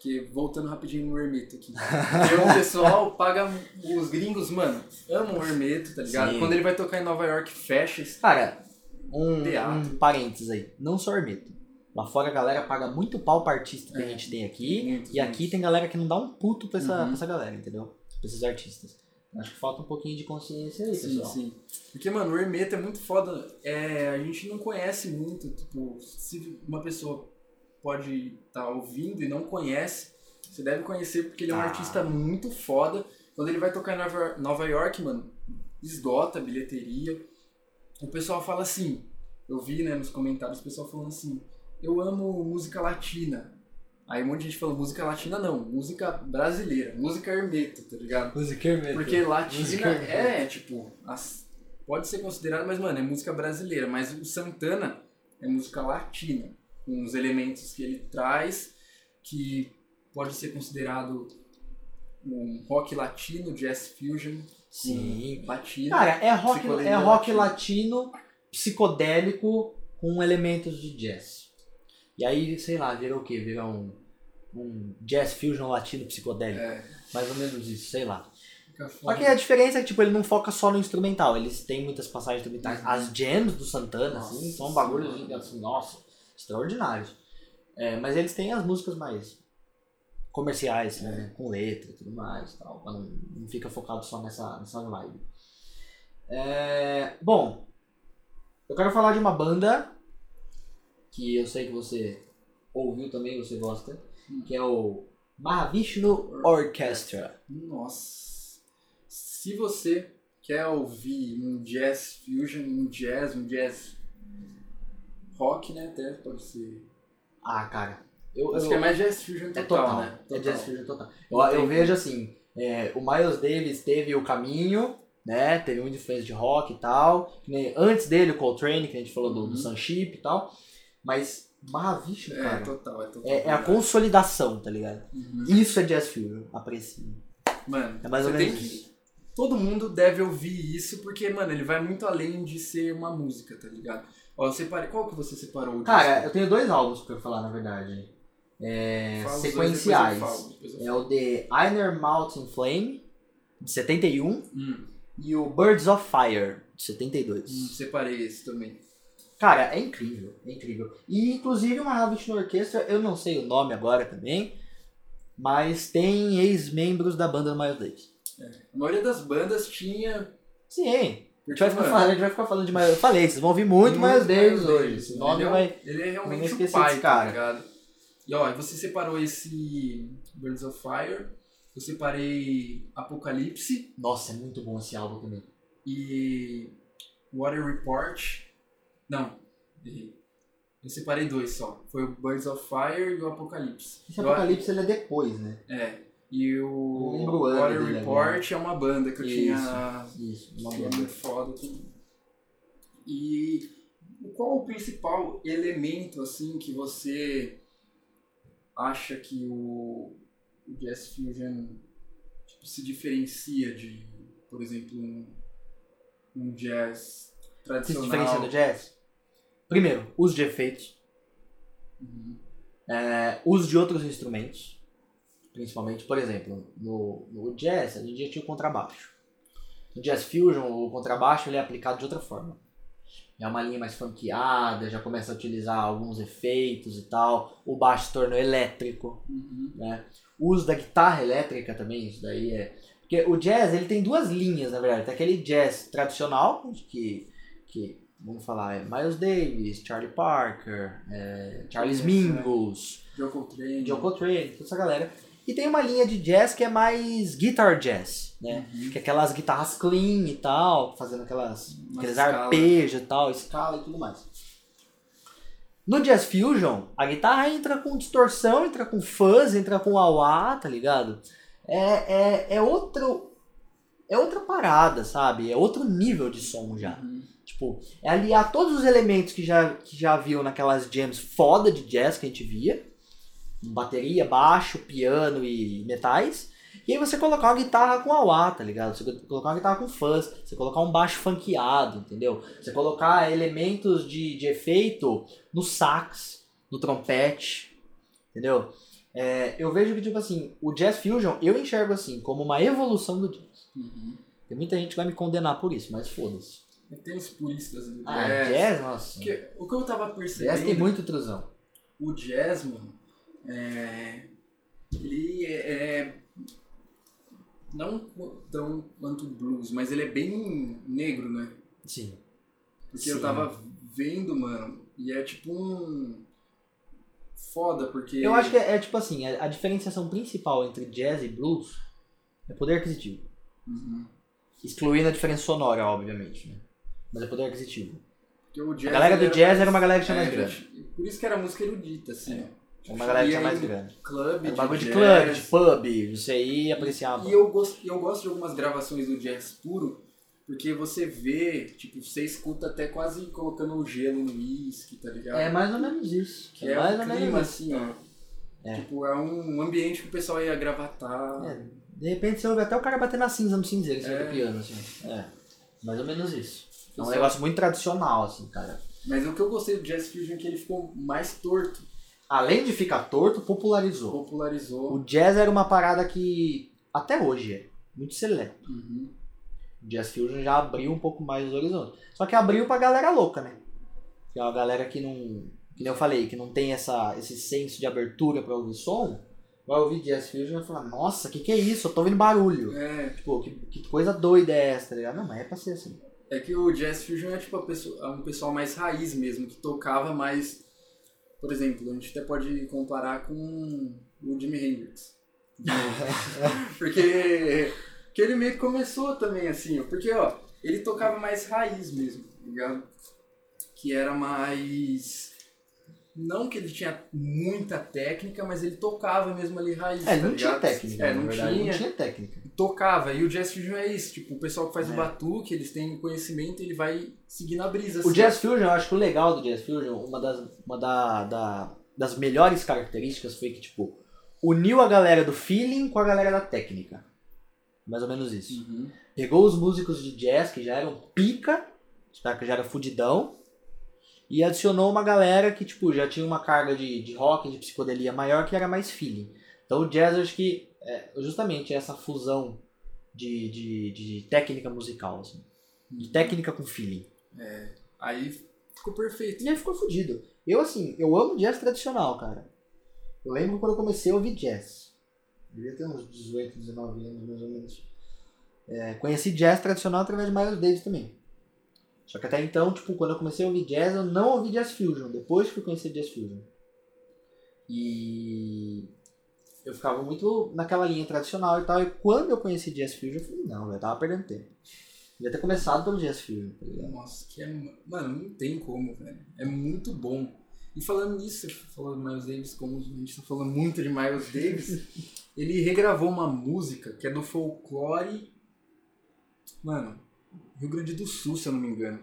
que voltando rapidinho no Hermeto aqui, um pessoal paga, os gringos, mano, amam o Hermeto, tá ligado? Sim. Quando ele vai tocar em Nova York, fecha esse Cara, um, Teatro. um parênteses aí. Não só Hermeto. Lá fora a galera paga muito pau pra artista que a É. gente tem aqui. E aqui tem galera que não dá um puto pra essa, Uhum. pra essa galera, entendeu? Pra esses artistas. Acho que falta um pouquinho de consciência aí, Sim, pessoal. sim. Porque, mano, o Hermeto é muito foda. É, a gente não conhece muito. Tipo, se uma pessoa pode estar ouvindo e não conhece, você deve conhecer porque ele é um Ah. artista muito foda. Quando ele vai tocar em Nova, Nova York, mano, esgota a bilheteria. O pessoal fala assim, eu vi né, nos comentários o pessoal falando assim, eu amo música latina. Aí um monte de gente falou, música latina não, música brasileira, música hermeto, tá ligado? Música hermeto. Porque latina Música é, tipo, as- pode ser considerado, mas, mano, é música brasileira. Mas o Santana é música latina, com os elementos que ele traz, que pode ser considerado um rock latino, jazz fusion, Sim. com batida. Cara, é rock, é rock latino. latino psicodélico com elementos de jazz. E aí, sei lá, virou o quê? Virou um, um jazz fusion latino psicodélico. É, Mais ou menos isso, sei lá. Só que a diferença é que tipo, ele não foca só no instrumental, eles têm muitas passagens instrumentais. As jams do Santana, assim, Nossa são bagulhos assim, nossa, extraordinários. É, mas eles têm as músicas mais comerciais, né, com letra e tudo mais, tal, não, não fica focado só nessa, nessa vibe. É, bom, eu quero falar de uma banda que eu sei que você ouviu também, você gosta, que é o Mahavishnu Orchestra. Nossa. Se você quer ouvir um jazz fusion, um jazz, um jazz rock, né? Até pode ser. Ah, cara. Eu, Acho eu- que é mais jazz fusion total, é total, né? É jazz fusion total. Eu, eu tem- vejo assim, é, o Miles Davis teve o caminho, né? Teve muita influência de rock e tal. Antes dele, o Coltrane, que a gente falou do, do Uhum. Sunship e tal. Mas Mahavishnu, É, cara, total, é total. é, é a consolidação, tá ligado? Uhum. Isso é jazz fusion, aprecio. Mano, É mais ou menos que. Todo mundo deve ouvir isso, porque, mano, ele vai muito além de ser uma música, tá ligado? Ó, eu separei. Qual que você separou? o Cara, disco? eu tenho dois álbuns pra falar, na verdade. É, dois, sequenciais. depois eu falo, É o The Einer Mountain Flame, de 71, Hum, e o Birds of Fire, de 72. hum, separei esse também. Cara, é incrível, é incrível. E inclusive uma Havishnu Orquestra, eu não sei o nome agora também, mas tem ex-membros da banda do Miles Davis. A maioria das bandas tinha. Sim, a gente vai, ficar falando, a gente vai ficar falando de Miles Eu falei, vocês vão ouvir muito Miles Davis hoje. Esse Ele nome é um- vai. Ele é realmente o pai, desse cara. tá? E ó, você separou esse Birds of Fire, eu separei Apocalipse Nossa, é muito bom esse álbum também. e Water Report. Não, errei. Eu separei dois só. Foi o Birds of Fire e o Apocalipse. Esse Eu- Apocalipse ele é depois, né? É. E o Water Report é uma banda que eu tinha Isso, uma banda. muito foda. E qual o principal elemento assim que você acha que o, o Jazz Fusion tipo, se diferencia de, por exemplo, um, um jazz que se tradicional? diferencia do jazz? Primeiro, uso de efeitos. Uhum. É, uso de outros instrumentos, principalmente, por exemplo, no, no jazz a gente já tinha o contrabaixo. No jazz fusion, o contrabaixo ele é aplicado de outra forma. É uma linha mais funkeada, já começa a utilizar alguns efeitos e tal. O baixo se tornou elétrico, Uhum. né? O uso da guitarra elétrica também, isso daí é... Porque o jazz, ele tem duas linhas, na verdade. Tem aquele jazz tradicional, que, que vamos falar, é Miles Davis, Charlie Parker, é, Charles Mingus, Joe Coltrane. Toda essa galera. E tem uma linha de jazz que é mais guitar jazz, né? Uhum. Que é aquelas guitarras clean e tal, fazendo aquelas, Uma aqueles escala. arpejos e tal, escala e tudo mais. No Jazz Fusion, a guitarra entra com distorção, entra com fuzz, entra com wah tá ligado? É, é, é outro. É outra parada, sabe? É outro nível de som já. Uhum. Tipo, é aliar todos os elementos que já, que já viu naquelas jams foda de jazz que a gente via. Bateria, baixo, piano e metais. E aí você colocar uma guitarra com auá, tá ligado? Você colocar uma guitarra com fuzz, você colocar um baixo funkeado, entendeu? Você colocar elementos de, de efeito no sax, no trompete, entendeu? É, eu vejo que, tipo assim, o Jazz Fusion eu enxergo assim, como uma evolução do jazz. Uhum. Tem muita gente que vai me condenar por isso, mas foda-se. Tem os puristas do Ah, jazz. jazz, nossa. Porque o que eu tava percebendo... Jazz tem muito truzão. o jazz, mano, é, ele é, é não tão quanto o blues, mas ele é bem negro, né? Sim. Porque eu Sim. tava vendo, mano, e é tipo um foda, porque Eu acho que é, é tipo assim, a, a diferenciação principal entre jazz e blues é poder aquisitivo. Uhum. Excluindo a diferença sonora, obviamente, né? Mas é poder aquisitivo. A galera do jazz mais- era uma galera que tinha é, mais grana. Por isso que era música erudita, assim. ó. Era uma galera que tinha mais aí, grana. Clube, Era de bagulho de jazz. club, de pub, você ia apreciar. E eu gosto, eu gosto de algumas gravações do jazz puro, porque você vê, tipo, você escuta até quase colocando o gelo no uísque, tá ligado? É mais ou menos isso. que é é, mais um ou menos clima isso. assim, ó. É. Tipo, é um ambiente que o pessoal ia gravatar. É, de repente você ouve até o cara batendo na cinza no cinzeiro cima É. piano, assim. É, mais ou menos isso. É um negócio muito tradicional, assim, cara. Mas o que eu gostei do Jazz Fusion é que ele ficou mais torto. Além de ficar torto, popularizou. Popularizou. O jazz era uma parada que até hoje é muito seleto. Uhum. O Jazz Fusion já abriu um pouco mais os horizontes. Só que abriu pra galera louca, né? Que é uma galera que não. Que nem eu falei, que não tem essa, esse senso de abertura pra ouvir som. Vai ouvir Jazz Fusion e vai falar, nossa, que que é isso? Eu tô ouvindo barulho. É, Tipo, que, que coisa doida é essa, tá ligado? Não, mas é pra ser assim. É que o Jazz Fusion é tipo pessoa, é um pessoal mais raiz mesmo, que tocava mais. Por exemplo, a gente até pode comparar com o Jimi Hendrix. porque que ele meio que começou também assim, ó, porque ó, ele tocava mais raiz mesmo, tá ligado? Que era mais. Não que ele tinha muita técnica, mas ele tocava mesmo ali raiz. É, tá não tinha técnica. É, não verdade, tinha Não tinha técnica. Tocava. E o Jazz Fusion é isso, tipo, o pessoal que faz É. o batuque, eles têm conhecimento, ele vai seguindo a brisa. O assim. Jazz Fusion, eu acho que o legal do Jazz Fusion, uma das, uma da, da- das melhores características foi que, tipo, uniu a galera do feeling com a galera da técnica. Mais ou menos isso. Uhum. Pegou os músicos de jazz, que já eram pica, caras que já eram fudidão, e adicionou uma galera que, tipo, já tinha uma carga de, de rock, de psicodelia maior, que era mais feeling. Então o jazz, acho que, é justamente essa fusão de, de, de técnica musical, assim. De técnica com feeling. Aí ficou perfeito. E aí ficou fudido. Eu, assim, eu amo jazz tradicional, cara. Eu lembro quando eu comecei a ouvir jazz. Devia ter uns 18, 19 anos, mais ou menos. É, conheci jazz tradicional através de Miles Davis também. Só que até então, tipo, quando eu comecei a ouvir jazz, eu não ouvi jazz fusion. Depois que fui conhecer jazz fusion. E eu ficava muito naquela linha tradicional e tal. E quando eu conheci jazz fusion, eu falei, não, eu tava perdendo tempo. Devia ter começado pelo jazz fusion, tá? Nossa, que é. Mano, não tem como, velho. É muito bom. E falando nisso, você falou de Miles Davis, como a gente tá falando muito de Miles Davis, ele regravou uma música que é do folclore. Mano, Rio Grande do Sul, se eu não me engano.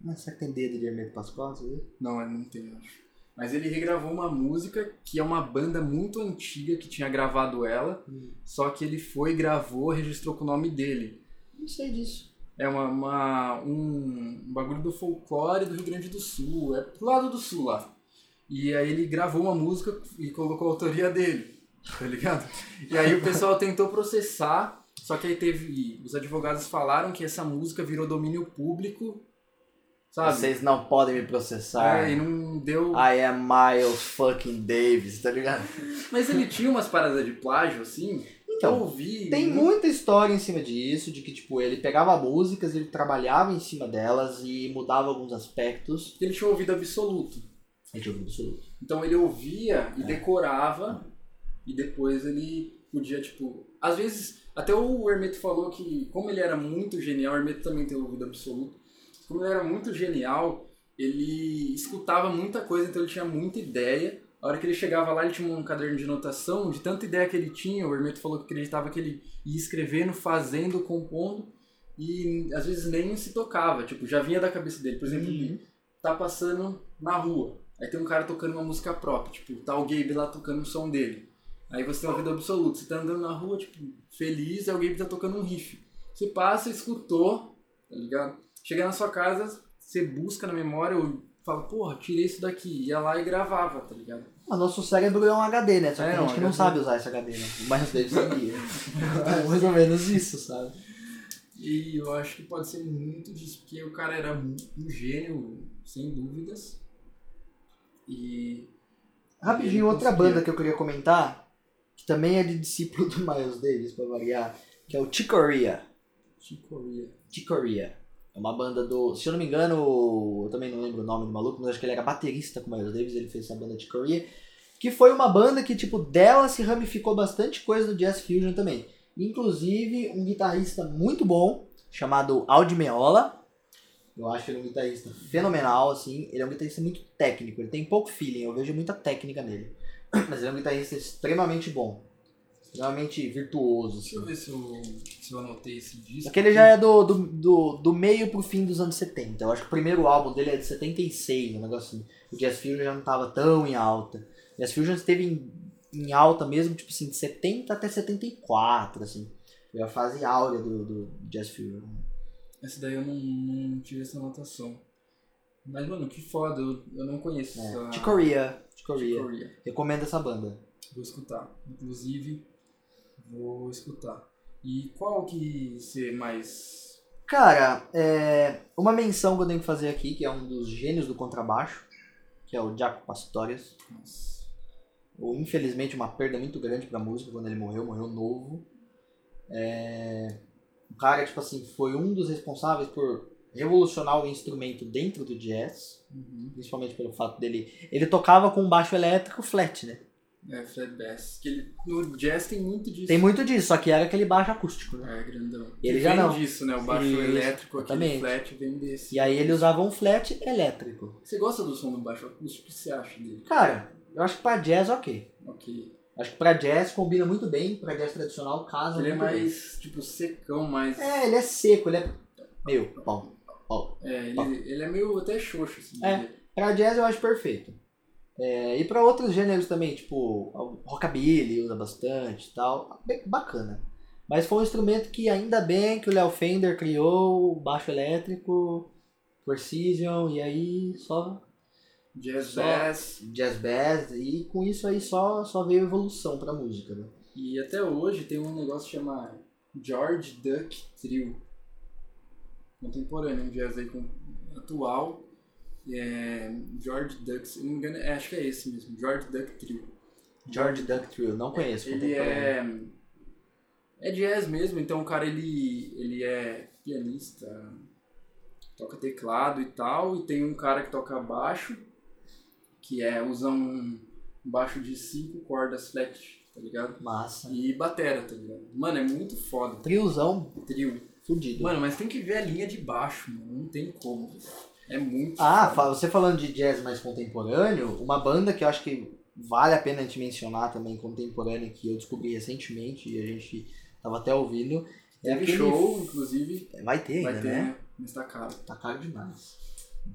Mas será que tem dedo de Hermeto Pascoal? Não, não tem, eu acho. Mas ele regravou uma música que é uma banda muito antiga que tinha gravado ela, Hum. só que ele foi, gravou, registrou com o nome dele. Não sei disso. É uma, uma- um, um bagulho do folclore do Rio Grande do Sul, é pro lado do sul lá. E aí ele gravou uma música e colocou a autoria dele, tá ligado? E aí o pessoal tentou processar, só que aí teve. Os advogados falaram que essa música virou domínio público, sabe? Vocês não podem me processar. É, e não deu. I am Miles fucking Davis, tá ligado? Mas ele tinha umas paradas de plágio, assim. que eu Então, ouvi. tem muita história em cima disso, de que, tipo, ele pegava músicas, ele trabalhava em cima delas e mudava alguns aspectos. ele tinha ouvido absoluto. É jogo absoluto. Então ele ouvia e É. decorava e depois ele podia, tipo. Às vezes, até o Hermeto falou que, como ele era muito genial, o Hermeto também tem ouvido absoluto, como ele era muito genial, ele escutava muita coisa, então ele tinha muita ideia. A hora que ele chegava lá, ele tinha um caderno de anotação, de tanta ideia que ele tinha, o Hermeto falou que acreditava que ele ia escrevendo, fazendo, compondo, e às vezes nem se tocava, tipo, já vinha da cabeça dele. Por exemplo, ele tá passando na rua, aí tem um cara tocando uma música própria, tipo, tá o Gabe lá tocando o som dele. Aí você tem uma vida absoluta, você tá andando na rua, tipo, feliz, aí o Gabe tá tocando um riff. Você passa, escutou, tá ligado? Chega na sua casa, você busca na memória, ou fala, porra, tirei isso daqui, ia lá e gravava, tá ligado? Mas nosso cérebro é um HD, né? Só que É, a gente um que não sabe usar esse HD, né? Mas dele sabia. é mais ou menos isso, sabe? E eu acho que pode ser muito disso, porque o cara era um gênio, sem dúvidas. E. Rapidinho, outra conseguia. banda que eu queria comentar, que também é de discípulo do Miles Davis, pra variar, que é o Chicoria. Chicoria. Chicoria. É uma banda do. Se eu não me engano, eu também não lembro o nome do maluco, mas acho que ele era baterista com o Miles Davis, ele fez essa banda Chicoria. Que foi uma banda que, tipo, dela se ramificou bastante coisa do Jazz Fusion também. Inclusive, um guitarrista muito bom, chamado Aldi Meola. Eu acho ele um guitarrista fenomenal, assim. Ele é um guitarrista muito técnico, ele tem pouco feeling, eu vejo muita técnica nele. Mas ele é um guitarrista extremamente bom. Extremamente virtuoso, Deixa eu assim. ver se eu, se eu anotei esse disco. Só que ele já é do, do, do, do meio pro fim dos anos 70. Eu acho que o primeiro álbum dele é de 76, um negócio assim. O Jazz Fusion já não tava tão em alta. O Jazz Fusion esteve em, em alta mesmo, tipo assim, de 70 até 74, assim. Foi a fase áurea do, do Jazz Fusion. Essa daí eu não, não tive essa anotação. Mas, mano, que foda, eu, eu não conheço É. essa... De Korea. De Korea. Korea. Recomendo essa banda. Vou escutar. Inclusive, vou escutar. E qual que você mais... Cara, é, uma menção que eu tenho que fazer aqui, que é um dos gênios do contrabaixo, que é o Jaco Pastorius. Nossa. ou infelizmente uma perda muito grande pra música quando ele morreu, morreu novo. É... O cara, tipo assim, foi um dos responsáveis por revolucionar o instrumento dentro do jazz, Uhum. principalmente pelo fato dele. Ele tocava com baixo elétrico flat, né? É, Fred Bass. Que ele, no jazz tem muito disso. Tem muito disso, só que era aquele baixo acústico, né? É, grandão. Ele Que já vem não. disso, né? O baixo Isso, elétrico, aquele flat, vem desse. E aí ele usava um flat elétrico. Você gosta do som do baixo acústico? O que você acha dele? Cara, eu acho que pra jazz ok. Ok. Acho que pra jazz combina muito bem, pra jazz tradicional casa Ele é muito bem. mais, tipo, secão, mais... É, ele é seco, ele é. Meu, bom. É, ele, ele é meio até xoxo, assim. É. Pra jazz eu acho perfeito. É, e pra outros gêneros também, tipo, rockabilly usa bastante e tal. Bem bacana. Mas foi um instrumento que ainda bem que o Léo Fender criou, baixo elétrico, Precision, e aí só Jazz Só- bass. jazz bass, e com isso aí só, só veio evolução pra música, né? E até hoje tem um negócio que chama George Duck Trio. Contemporâneo, um jazz aí com, atual. É, George Duck, se não me engano, é, acho que é esse mesmo, George Duck Trio. George Duck Trio, não conheço. Ele é. É jazz mesmo, então o cara ele, ele é pianista, toca teclado e tal, e tem um cara que toca baixo, que é usa um baixo de cinco cordas flat, tá ligado? Massa. E batera, tá ligado? Mano, é muito foda. Triozão Trio. fudido. Mano, mas tem que ver a linha de baixo, mano. Não tem como. É muito Ah, foda. você falando de jazz mais contemporâneo, uma banda que eu acho que vale a pena a gente mencionar também contemporânea, que eu descobri recentemente e a gente tava até ouvindo. É Teve aquele... show, inclusive. Vai ter ainda, Vai ter, né? né? Mas tá caro. Tá caro demais.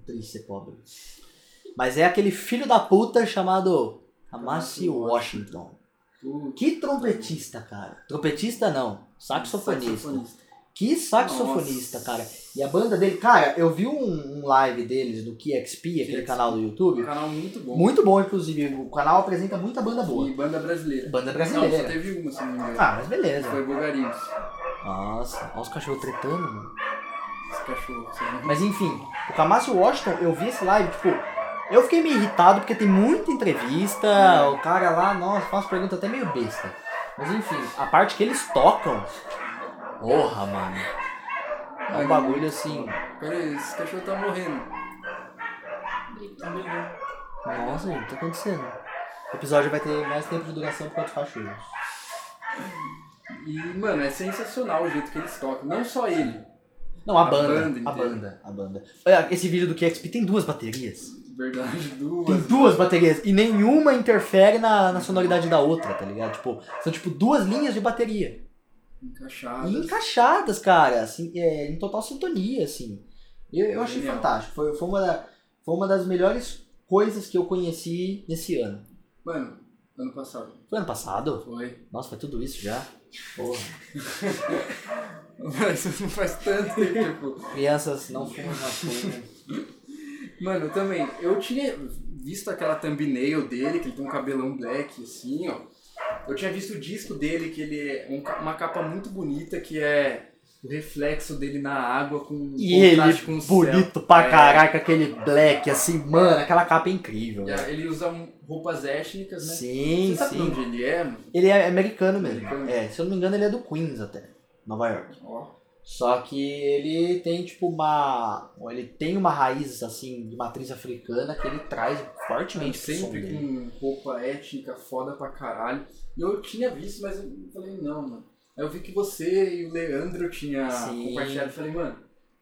Triste ser pobre. Mas é aquele filho da puta chamado Kamasi Washington. Putz, Que trompetista, cara. Trompetista não, saxofonista. saxofonista. Que saxofonista, Nossa. cara. E a banda dele, cara, eu vi um, um live deles no KXP, aquele KXP. canal do YouTube. Um canal muito bom. Muito bom, inclusive. O canal apresenta muita banda boa. E banda brasileira. Banda Não, brasileira. só teve uma, se não me engano. Ah, mas beleza. Foi Bulgarinhos. Nossa, olha os cachorros tretando, mano. Esse cachorro. você viu? Mas enfim, o Kamasi Washington, eu vi esse live, tipo, eu fiquei meio irritado porque tem muita entrevista, É. o cara lá, nossa, faz pergunta até meio besta. Mas enfim, a parte que eles tocam, porra, mano. É um bagulho assim. Pera aí, esse cachorro tá morrendo. Brigando. Nossa, gente, o que tá acontecendo? O episódio vai ter mais tempo de duração por causa dos cachorros. E, mano, é sensacional o jeito que eles tocam. Não só ele. Não, a A banda. banda a banda, a banda. Olha, esse vídeo do KXP tem duas baterias. Verdade, Tem duas. duas baterias e nenhuma interfere na, na sonoridade da outra, tá ligado? Tipo, são tipo duas linhas de bateria. Encaixadas. E encaixadas, cara, assim, é, em total sintonia, assim. Eu, eu achei Genial. fantástico. Foi, foi, uma da- foi uma das melhores coisas que eu conheci nesse ano. Mano, ano passado. Foi ano passado? Foi. Nossa, foi tudo isso já? Porra. Mas não faz tanto tempo. Crianças não fumam, não fumam. Mano, eu também. Eu tinha visto aquela thumbnail dele, que ele tem um cabelão black, assim, ó. Eu tinha visto o disco dele, que ele é um uma capa muito bonita, que é o reflexo dele na água com E ele, com bonito céu. pra É. caraca, aquele black, assim, mano, aquela capa é incrível, velho. Ele usa um- roupas étnicas, né? Sim, Você sim. onde ele é? Ele é americano mesmo. Americano. É, se eu não me engano, ele é do Queens até, Nova York. Ó. Só que ele tem tipo uma. Ele tem uma raiz assim de matriz africana que ele traz fortemente som Sempre com roupa étnica foda pra caralho. E eu tinha visto, mas eu falei, não, mano. Aí eu vi que você e o Leandro tinha Sim. compartilhado. Eu falei, mano,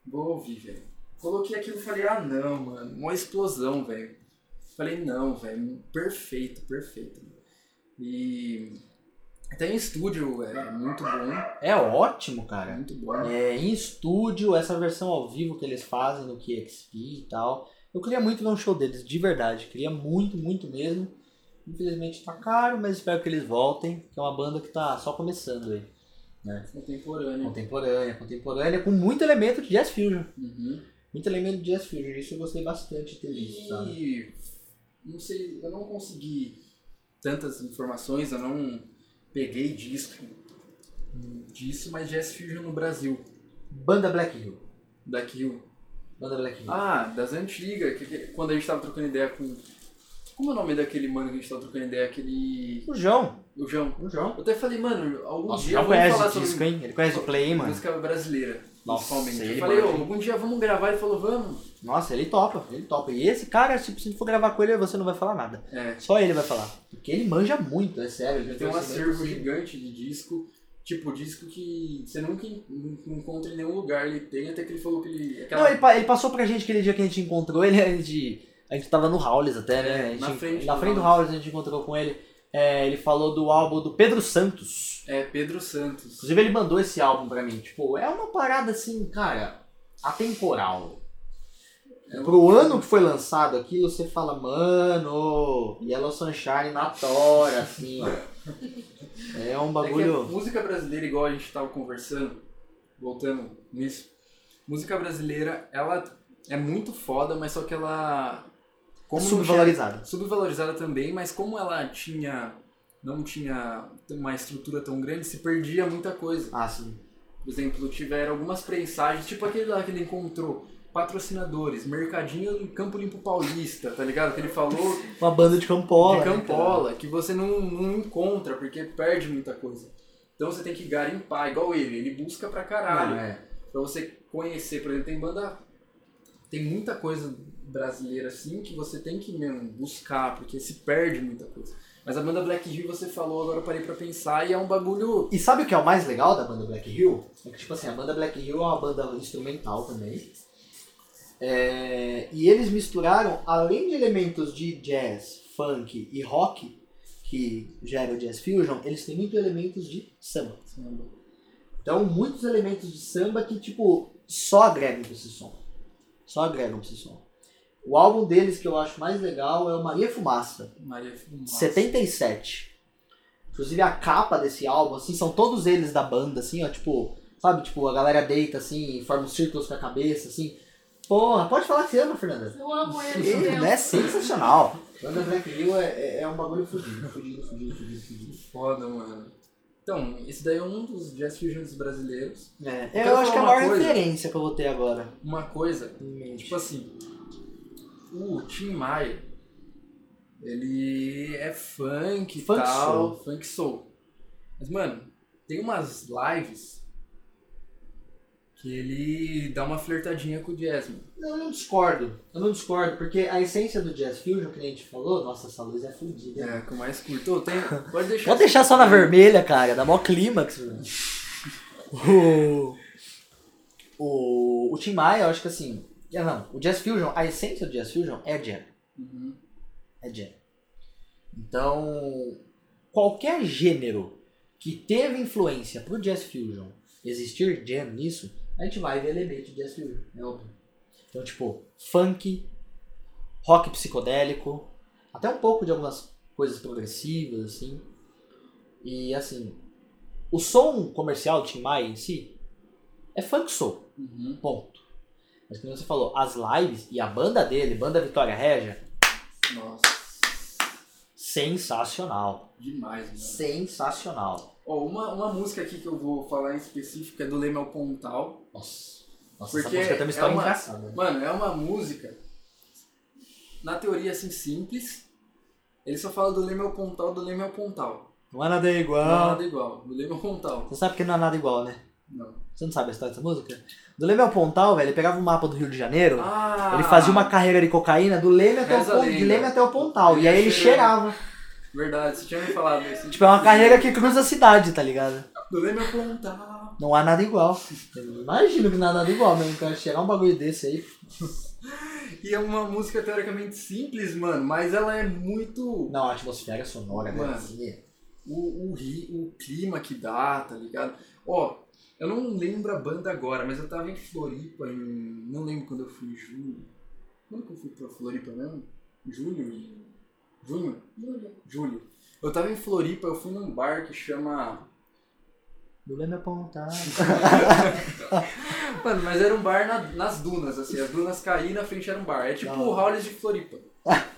vou ouvir, velho. Coloquei aquilo e falei, ah não, mano, uma explosão, velho. Falei, não, velho, perfeito, perfeito. E até em estúdio é muito bom, É ótimo, cara. muito bom. É, em estúdio, essa versão ao vivo que eles fazem no KXP e tal. Eu queria muito ver um show deles, de verdade. Queria muito, muito mesmo. Infelizmente tá caro, mas espero que eles voltem. Que é uma banda que tá só começando aí. Contemporâneo. Contemporânea, contemporânea, com muito elemento de jazz fusion. Uhum. Muito elemento de jazz fusion. Isso eu gostei bastante de ter visto, sabe? E não sei, eu não consegui tantas informações, eu não peguei disco disso, mas Jazz Fusion no Brasil, Banda Black Hill. Black Hill. Banda Black Hill. Ah, das antigas, que, que- quando a gente tava trocando ideia com. Como é o nome daquele mano que a gente tava trocando ideia? Aquele. O João. O João. O João. Eu até falei, mano, algum Nossa, dia já vamos conhece falar o sobre disco, hein? Ele conhece o Play, mano? música brasileira, Nossa, ele Eu falei, ô, algum dia vamos gravar, ele falou, vamos. Nossa, ele topa, ele topa. E esse cara, se for gravar com ele, você não vai falar nada. É, Só ele vai falar. Porque ele manja muito, é sério. ele tem um acervo gigante de disco. Tipo, disco que você nunca en- en- encontra em nenhum lugar. Ele tem, até que ele falou que ele. Aquela Não, ele, pa- ele passou pra gente aquele dia que a gente encontrou ele, a gente, a gente tava no Howlis até, né? A gente, na frente na do frente do. Howlis a gente encontrou com ele. É, ele falou do álbum do Pedro Santos. É Pedro Santos. Inclusive ele mandou esse álbum pra mim. Tipo, é uma parada assim, cara, atemporal. É Pro ano que foi lançado aquilo, você fala, mano, Yellow Sunshine na tora, assim, ó. É um É bagulho. a música brasileira, igual a gente tava conversando, voltando nisso, música brasileira, ela é muito foda, mas só que ela. Como não subvalorizado. tinha- subvalorizada também, mas como ela tinha. Não tinha uma estrutura tão grande, se perdia muita coisa. Ah, sim. Por exemplo, tiveram algumas prensagens, tipo aquele lá que ele encontrou. Patrocinadores, Mercadinho Campo Limpo Paulista, tá ligado? Que ele falou Uma banda de Campola. de né, Campola, que você não, não encontra, porque perde muita coisa. Então você tem que garimpar, igual ele, ele busca pra cara? caralho. Não, é. Pra você conhecer, por exemplo, tem banda. Tem muita coisa brasileira assim que você tem que mesmo buscar, porque se perde muita coisa. Mas a banda Black Hill você falou, agora eu parei pra pensar, e é um bagulho. E sabe o que é o mais legal da banda Black Hill? É que, tipo assim, a banda Black Hill é uma banda instrumental também. É, e eles misturaram, além de elementos de jazz, funk e rock, que gera o jazz fusion, eles têm muitos elementos de samba. Então, muitos elementos de samba que, tipo, só agregam pra esse som. Só agregam pra esse som. O álbum deles que eu acho mais legal é o Maria Fumaça, Maria Fumaça. 77. Inclusive a capa desse álbum, assim, são todos eles da banda, assim, ó, tipo, sabe, tipo, a galera deita assim, forma uns círculos com a cabeça, assim. Porra, pode falar que você ama, Fernanda. Eu amo ele, Ele, né? Sensacional. Banda Black Hill é, é, é um bagulho fudido, fudido, fudido, fudido, fudido. Foda, mano. Então, esse daí é um dos jazz fusions brasileiros. É, quero eu acho que é a maior coisa. referência que eu vou ter agora. Uma coisa, em mente. tipo assim, o Tim Maia, ele é funk e Funk tal, soul. funk soul. Mas, mano, tem umas lives que ele dá uma flertadinha com o jazz, mano. Não, eu não discordo. Eu não discordo, porque a essência do jazz fusion, que a gente falou, nossa, essa luz é fudida. É, que eu mais curto. Tem, pode deixar. Pode deixar só na vermelha, cara. Dá mó clímax. velho. o, o, o Tim Maia, eu acho que assim. Não, o Jazz Fusion, a essência do Jazz Fusion é jam. Uhum. É jam. Então, qualquer gênero que teve influência pro Jazz Fusion existir jam nisso, a gente vai ver elemento de Jazz Fusion, é óbvio. Então, tipo, funk, rock psicodélico, até um pouco de algumas coisas progressivas, assim. E, assim, o som comercial do Tim Maia em si é funk soul, Uhum. ponto. Mas como você falou, as lives e a banda dele, banda Vitória Régia, Nossa, sensacional. demais, mano. Sensacional. Ó, uma, uma música aqui que eu vou falar em específico é do Lemel Pontal. Nossa, Nossa Porque essa música tem uma história é uma- engraçada. Mano, é uma música, na teoria assim, simples. Ele só fala do Lemel Pontal, do Lemel Pontal. Não é nada Não é igual. nada igual, do Lemel Pontal. Você sabe que não é nada igual, né? Não. Você não sabe a história dessa música? Do Leme ao Pontal, velho, ele pegava o mapa do Rio de Janeiro, Ah! ele fazia uma carreira de cocaína do Leme até, o, de. Leme até o Pontal. Ele E aí ele cheirava. Verdade, você tinha me falado isso. Tipo, é uma carreira que cruza a cidade, tá ligado? Não lembro apontar. Não há nada igual. Eu imagino que não há nada igual mesmo. Cara, chegar um bagulho desse aí. E é uma música teoricamente simples, mano, mas ela é muito. Não, a atmosfera sonora, né? Mano. Assim, O, o, ri- o clima que dá, tá ligado? Ó, eu não lembro a banda agora, mas eu tava em Floripa em. Não lembro quando eu fui em julho. Quando que eu fui pra Floripa mesmo? Julho? Junho? Júlio. Julho. Eu tava em Floripa, eu fui num bar que chama. Não lembro apontar. Mano, mas era um bar na- nas dunas, assim, as dunas caíam e na frente era um bar. É tipo Da o. Howlis de Floripa.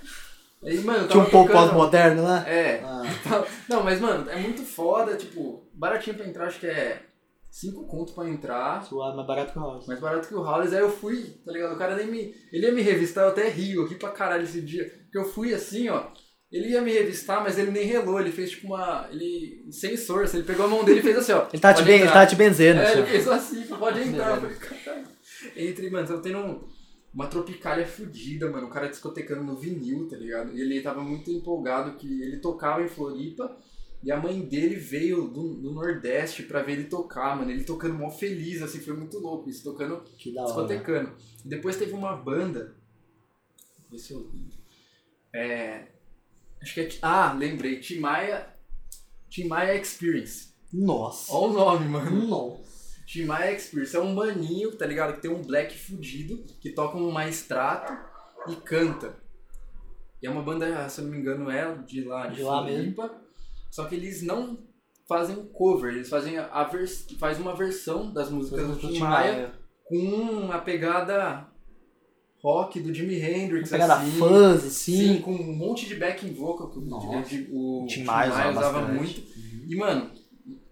Aí, mano, Tinha um pouco pós-moderno, né? É. Ah, Não, mas, mano, é muito foda, tipo, baratinho pra entrar, acho que é 5 conto pra entrar. suave, mais barato que o House. Mais barato que o Howlis, aí eu fui, tá ligado? O cara nem me. Ele ia me revistar, eu até rio aqui pra caralho esse dia. Porque eu fui assim, ó. Ele ia me revistar, mas ele nem relou, ele fez tipo uma. Ele. Sem força, ele pegou a mão dele e fez assim, ó. Ele tá, te, "Pode ben, ele entrar." tá te benzendo. É, assim, ele fez assim, pode entrar. Eu. Entre, mano, tava tendo um- uma tropicália fudida, mano. O cara discotecando no vinil, tá ligado? E ele tava muito empolgado que ele tocava em Floripa e a mãe dele veio do, do Nordeste pra ver ele tocar, mano. Ele tocando mó feliz, assim, foi muito louco isso, tocando, Que da hora. discotecando. Depois teve uma banda. Vê se eu. É. Acho que é. Ah, lembrei. Timaya. Timaya Experience. Nossa. Olha o nome, mano. Nossa. Timaya Experience é um maninho, tá ligado? Que tem um black fudido, que toca um maestrato e canta. E é uma banda, se eu não me engano, é de lá, de, De lá Floripa. Só que eles não fazem cover, eles fazem a, vers faz uma versão das músicas do Tim Maia com a pegada rock do Jimi Hendrix, Pegada assim. fãs, assim. Sim, com um monte de backing vocal que o- Nossa. o, O Tim Maia usava usava muito. E, mano,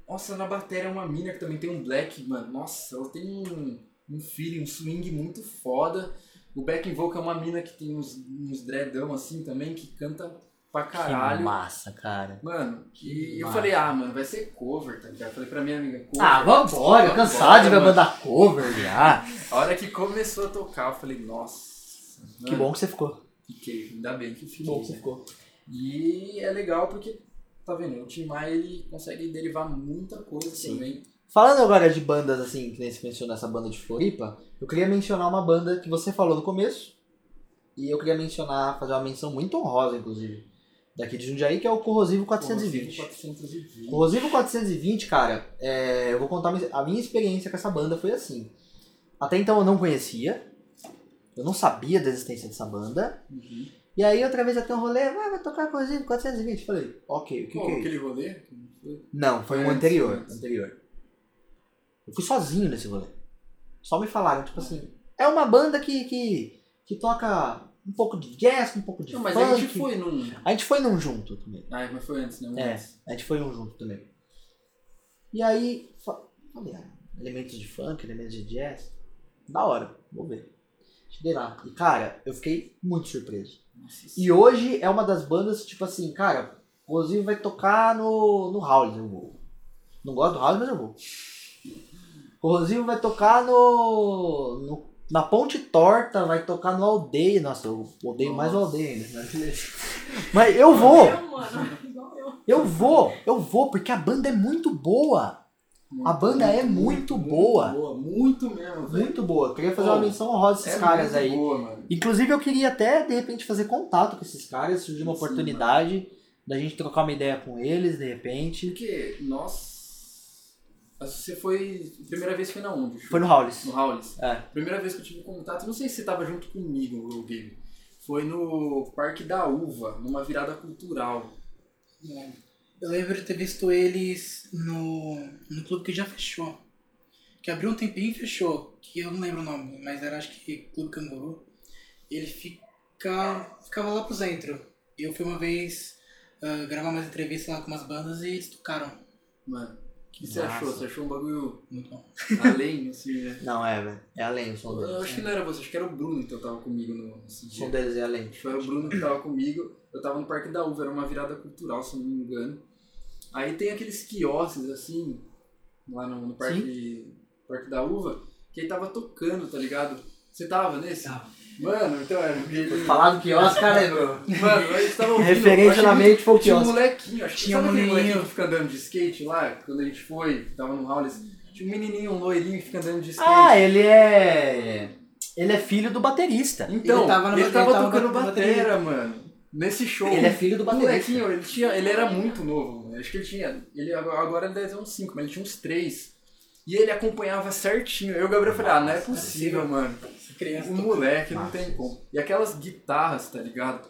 nossa, na bateria é uma mina que também tem um black, mano. Nossa, ela tem um, um feeling, um swing muito foda. O backing vocal é uma mina que tem uns, uns dreadão assim também, que canta pra Que caralho. massa, cara. Mano, e eu massa. falei, ah, mano, vai ser cover, tá ligado? Eu falei pra minha amiga, cover. Ah, vambora, cansado de ver banda cover já. A hora que começou a tocar, eu falei, nossa. Que mano, bom que você ficou. Fiquei, ainda bem que Que fiquei. bom que você né? ficou. E é legal porque, tá vendo, o Tim Maia ele consegue derivar muita coisa Sim. também. Falando agora de bandas assim, que nem você mencionou essa banda de Floripa, eu queria mencionar uma banda que você falou no começo. E eu queria mencionar, fazer uma menção muito honrosa, inclusive, daqui de Jundiaí, que é o Corrosivo 420. 420. Corrosivo 420, cara, é, eu vou contar a minha experiência com essa banda foi assim. Até então eu não conhecia, eu não sabia da existência dessa banda. Uhum. E aí outra vez até um rolê, ah, vai tocar Corrosivo 420. Falei, ok, o que, Pô, que é isso? aquele rolê? que não foi? Foi um anterior, anterior. Eu fui sozinho nesse rolê. Só me falaram, tipo assim, é uma banda que, que, que toca um pouco de jazz, um pouco de Não, mas funk. a gente foi num. A gente foi num junto também. Ah, mas foi antes, né? Um É, antes. a gente foi um junto também. E aí, fa- falei, ah, elementos de funk, elementos de jazz. Da hora, vou ver. Cheguei lá. E cara, eu fiquei muito surpreso. Nossa, E hoje é uma das bandas, tipo assim, cara, o Ozzy vai tocar no, no Howlers, eu vou. Não gosto do Howlers, mas eu vou. O Rosinho vai tocar no, no- na Ponte Torta, vai tocar no Aldeia. Nossa, eu odeio mais o. Aldeia ainda. Mas, mas eu vou, Eu, mano. Igual eu. eu vou, eu vou, porque a banda é muito boa. A banda é muito boa. Muito mesmo, velho. Muito boa. Eu queria fazer Pô, uma menção honrosa a esses é caras muito aí. Boa, mano. Inclusive, eu queria até, de repente, fazer contato com esses caras. Surgiu uma Sim, oportunidade da gente trocar uma ideia com eles, de repente. Porque, nossa. Você foi. a Primeira vez foi na onde? Foi no Howlis. No Howlis. É. Primeira vez que eu tive contato, não sei se você tava junto comigo, o Gabe. Foi no Parque da Uva, numa virada cultural. É. Eu lembro de ter visto eles no, no clube que já fechou. Que abriu um tempinho e fechou. Que eu não lembro o nome, mas era acho que Clube Canguru. Ele fica, ficava lá pro centro. E eu fui uma vez ah, gravar umas entrevistas lá com umas bandas e eles tocaram. Mano, que você Massa. achou? Você achou um bagulho Muito bom. além, assim, né? Não, é, velho. É além o som deles. Eu acho que não era você, acho que era o Bruno então tava comigo no, nesse O dia. som deles é além. Acho que era o Bruno que tava comigo. Eu tava no Parque da Uva, era uma virada cultural, se eu não me engano. Aí tem aqueles quiosques, assim, lá no, no Parque, Parque da Uva, que aí tava tocando, tá ligado? Você tava nesse? Tava. Mano, então era ele... Falar do quiosque, cara, lembrou. Mano, a gente tava ouvindo... Referência acho na mente foi o Tinha um molequinho, acho que Tinha sabe um molequinho menininho. que fica andando de skate lá, quando a gente foi, tava no Howlis. Tinha um menininho, um loirinho que fica andando de skate. Ah, ele é. Ele é filho do baterista. Então, Ele tava ele ele tava tava tocando na bateria. batera, mano. Nesse show. Ele é filho do O baterista. molequinho, ele, tinha, ele era muito novo. mano. Acho que ele tinha. Ele, agora ele deve ter uns 5, mas ele tinha uns 3. E ele acompanhava certinho. Eu e o Gabriel falei, ah, não é possível, mano. Criança. O moleque não tem como. E aquelas guitarras, tá ligado?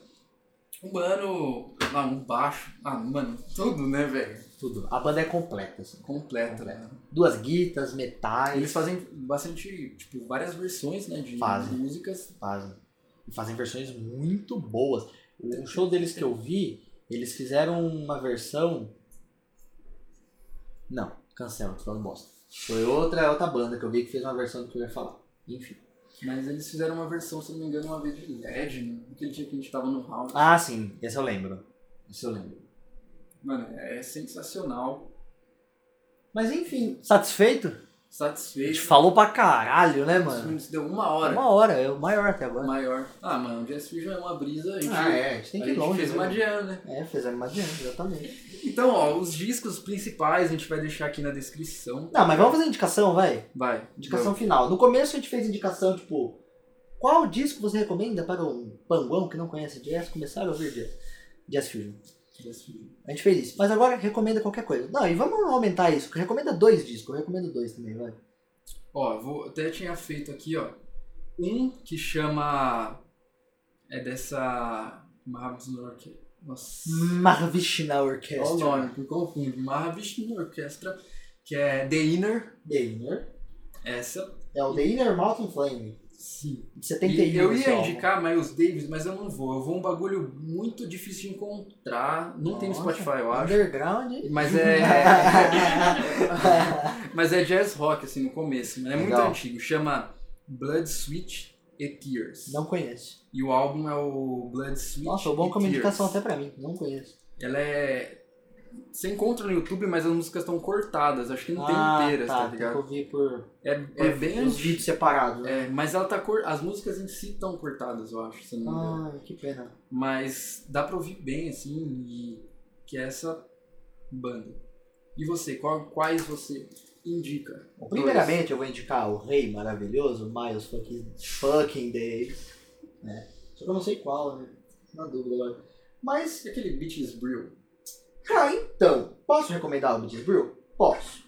Um mano. Ah, um baixo. Ah, mano, tudo, né, velho? Tudo. A banda é completa, assim. Completa, Completa. né? Duas guitas, metais. Eles fazem bastante, tipo, várias versões, né, de Fazem. músicas. fazem. E fazem versões muito boas. O show deles que eu vi, eles fizeram uma versão. Não, cancela, tô falando bosta. Foi outra, outra banda que eu vi que fez uma versão do que eu ia falar. Enfim. Mas eles fizeram uma versão, se não me engano, uma vez de LED, né? Aquele dia que a gente tava no house. Ah, sim, esse eu lembro. Esse eu lembro. Mano, é sensacional. Mas enfim, satisfeito? A Satisfeito. gente falou pra caralho, né, mano? filme deu uma hora. Uma hora, é o maior até agora. Maior. Ah, mano, o Jazz Fusion é uma brisa. A gente, Ah, é, a gente tem a que ir longe. fez né? uma jam, né? É, fizemos uma jam, exatamente. Então, ó, os discos principais a gente vai deixar aqui na descrição. Não, mas vamos fazer indicação, vai. Vai. Indicação final. No começo a gente fez indicação, tipo, qual disco você recomenda para um panguão que não conhece jazz começar a ouvir jazz? Jazz Fusion. A gente fez isso. Mas agora recomenda qualquer coisa. Não, e vamos aumentar isso. Recomenda dois discos. Eu recomendo dois também, vai. Ó, eu vou, até tinha feito aqui, ó. Um que chama. É dessa. Mahavishnu Orchestra. Nossa. Mahavishna Olha Orchestra. o nome, me confunde. Mahavishnu Orchestra, que é The Inner. The Inner. Essa. É o The Inner Mountain Flame. Sim. De 71. E eu ia indicar Miles Davis, mas eu não vou. Eu vou um bagulho muito difícil de encontrar. Não tem no Nossa, Spotify, eu acho. Underground. Mas é. mas é jazz rock, assim, no começo. Mas é muito Legal. antigo. Chama Blood, Sweat e Tears. Não conheço. E o álbum é o Blood, Sweat Nossa, foi bom como indicação até pra mim. Não conheço. Ela é. Você encontra no YouTube, mas as músicas estão cortadas. Acho que não tem ah, inteiras, tá, tá. tem ligado? ouvir por, É, por é bem os vídeos separados. né? É, mas ela tá cor... As músicas em si estão cortadas, eu acho, se eu não me engano. Ah, que pena. Mas dá pra ouvir bem, assim, e que é essa banda. E você, qual- quais você indica? Bom, primeiramente, eu vou indicar o Rei Maravilhoso, Miles fucking, fucking Davis. Né? Só que eu não sei qual, né? Na dúvida agora. Mas, aquele Beaches Brill? Cara, então, posso recomendar o Beatles Brew? Posso.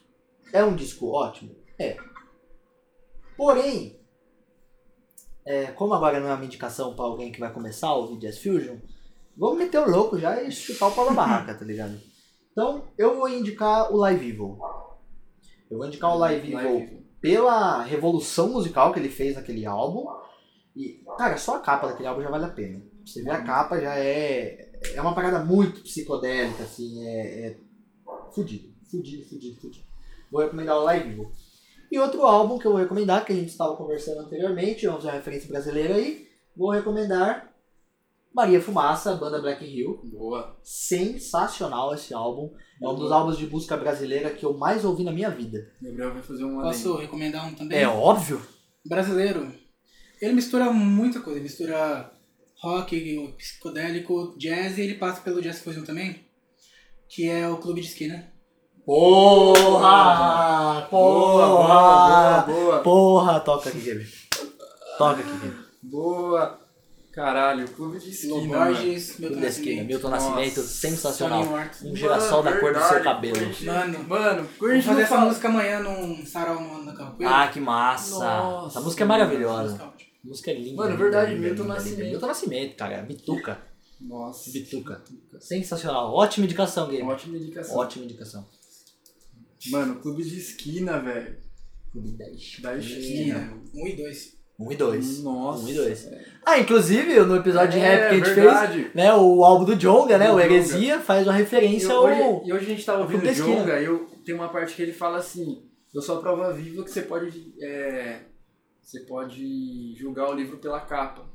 É um disco ótimo? É. Porém, é, como agora não é uma indicação pra alguém que vai começar a ouvir Jazz Fusion, vamos meter o louco já e chutar o pau da barraca, tá ligado? Então, eu vou indicar o Live Evil. Eu vou indicar o Live Evil Live. pela revolução musical que ele fez naquele álbum. E, cara, só a capa daquele álbum já vale a pena. Você vê a capa já é. É uma parada muito psicodélica, assim, é. é fudido, fudido, fudido, fudido. Vou recomendar o Live Evil. E outro álbum que eu vou recomendar, que a gente estava conversando anteriormente, vamos usar uma referência brasileira aí, vou recomendar Maria Fumaça, banda Black Hill. Boa. Sensacional esse álbum. É um dos álbuns de música brasileira que eu mais ouvi na minha vida. Gabriel vai fazer um. Posso recomendar um também? É óbvio. Brasileiro. Ele mistura muita coisa. Ele mistura rock, psicodélico, jazz e ele passa pelo Jazz Fusion também. Que é o Clube de Esquina. Porra! Boa, boa, boa, Porra! boa. Porra! Toca aqui, Gabi. Toca aqui, Gabi. Boa. Caralho, Clube de Esquina, Lô mano. Borges, Milton da esquina. Nascimento. Milton Nossa. Nascimento, sensacional. Um girassol da cor do seu cabelo. curte- Mano, Mano, Vamos curte fazer não essa música amanhã num sarau no, na capoeira. Ah, que massa! Nossa. Essa música é maravilhosa. música é ótima. A música é linda. Mano, linda, verdade, linda, Milton linda, Nascimento. linda. Milton Nascimento, cara. Bituca. Nossa. Bituca. Sensacional. Ótima indicação, Gabe. Ótima indicação. Ótima indicação. Mano, Clube de Esquina, velho. Clube da esquina. Da esquina. Um e dois. Um e dois. Nossa. Um e dois. velho. Ah, inclusive, no episódio de É, rap que a gente verdade. fez, né, o álbum do Jonga, né, Do o. Heresia, faz uma E referência ao... hoje, e hoje a gente tava ouvindo Clube o. Jonga e eu, tem uma parte que ele fala assim: Eu sou a prova viva que você pode. é, você pode julgar o livro pela capa.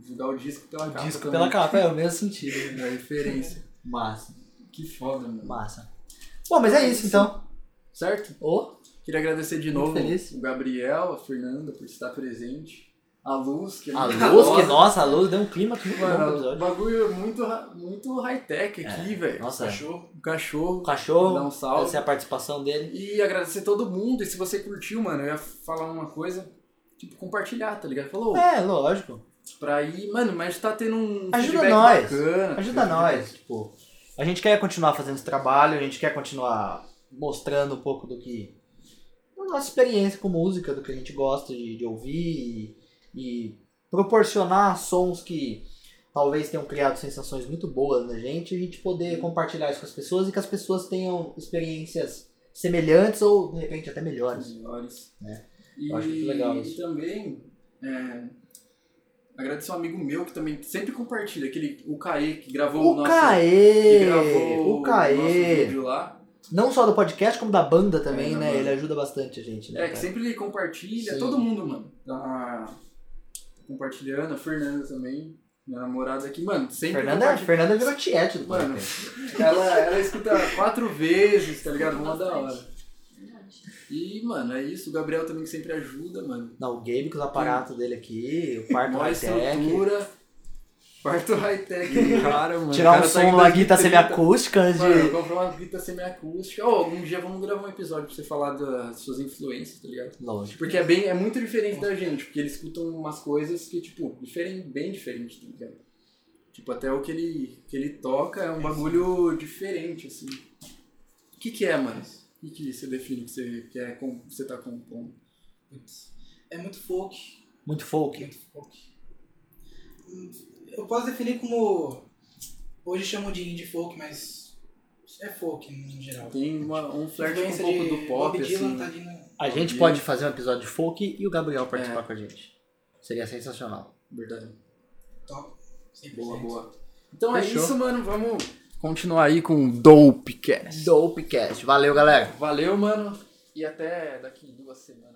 Julgar o disco pela capa. disco também. pela capa, é o mesmo sentido. né? É a referência. Massa, Que foda, mano. massa. Bom, mas é isso então. Certo? Ô, Queria agradecer de Muito novo feliz. o Gabriel, a Fernanda por estar presente. A luz, que é A muito luz, que nossa, a luz deu um clima muito bom pro Mano, o episódio. bagulho é muito, muito high-tech aqui, velho. Nossa, Cachorro. O cachorro. o cachorro, Dá um salve. essa é a participação dele. E agradecer todo mundo. E se você curtiu, mano, eu ia falar uma coisa. Tipo, compartilhar, tá ligado? Falou, É, lógico. pra ir, mano, mas tá tendo um Ajuda nós. bacana. Ajuda nós, tipo. A gente quer continuar fazendo esse trabalho, a gente quer continuar mostrando um pouco do que. da nossa experiência com música, do que a gente gosta de, de ouvir e, e proporcionar sons que talvez tenham criado sensações muito boas na gente, e a gente poder compartilhar isso com as pessoas e que as pessoas tenham experiências semelhantes ou de repente até melhores. melhores. É. E, Eu acho muito legal e isso. também é, agradecer um amigo meu que também sempre compartilha, aquele, o Caê, que gravou o, O nosso. que Caê! gravou O nosso Caê! vídeo lá. Não só do podcast, como da banda também, É, né? banda. Ele ajuda bastante a gente, né? É, que cara? sempre ele compartilha, Sim. todo mundo, mano. Tá compartilhando, a Fernanda também, minha namorada aqui, mano, sempre Fernanda, compartilha. Fernanda virou tiete do Mano, podcast. ela, ela escuta quatro vezes, tá ligado? Uma da hora. E, mano, é isso. O Gabriel também que sempre ajuda, mano. Não, o Gabe com os aparatos dele aqui, o quarto high-tech. estrutura. Quarto high-tech cara, mano. Tirar um tá som em numa guita 2030. semiacústica antes Mano, eu comprei uma guita semiacústica. Ô, algum dia vamos gravar um episódio pra você falar das suas influências, tá ligado? Lógico. Porque é, bem, é muito diferente da gente, porque eles escutam umas coisas que, tipo, diferem, bem diferentes, tá ligado? Tipo, até o que ele, que ele toca é um bagulho diferente, assim. O que que é, mano? O que você define que você, quer, com, você tá compondo? É muito folk. Muito folk. Muito folk. Eu posso definir como. Hoje chamam de indie folk, mas. É folk no geral. Tem uma, um flerte com um Influência pouco de do pop, assim. tá ali no- A gente Bob pode Dylan. fazer um episódio de folk e o Gabriel participar É. com a gente. Seria sensacional. Verdade. top. 100%. Boa, boa. Então Fechou. é isso, mano. Vamos continuar aí com o Dopecast. Dopecast. Valeu, galera. Valeu, mano. E até daqui duas semanas.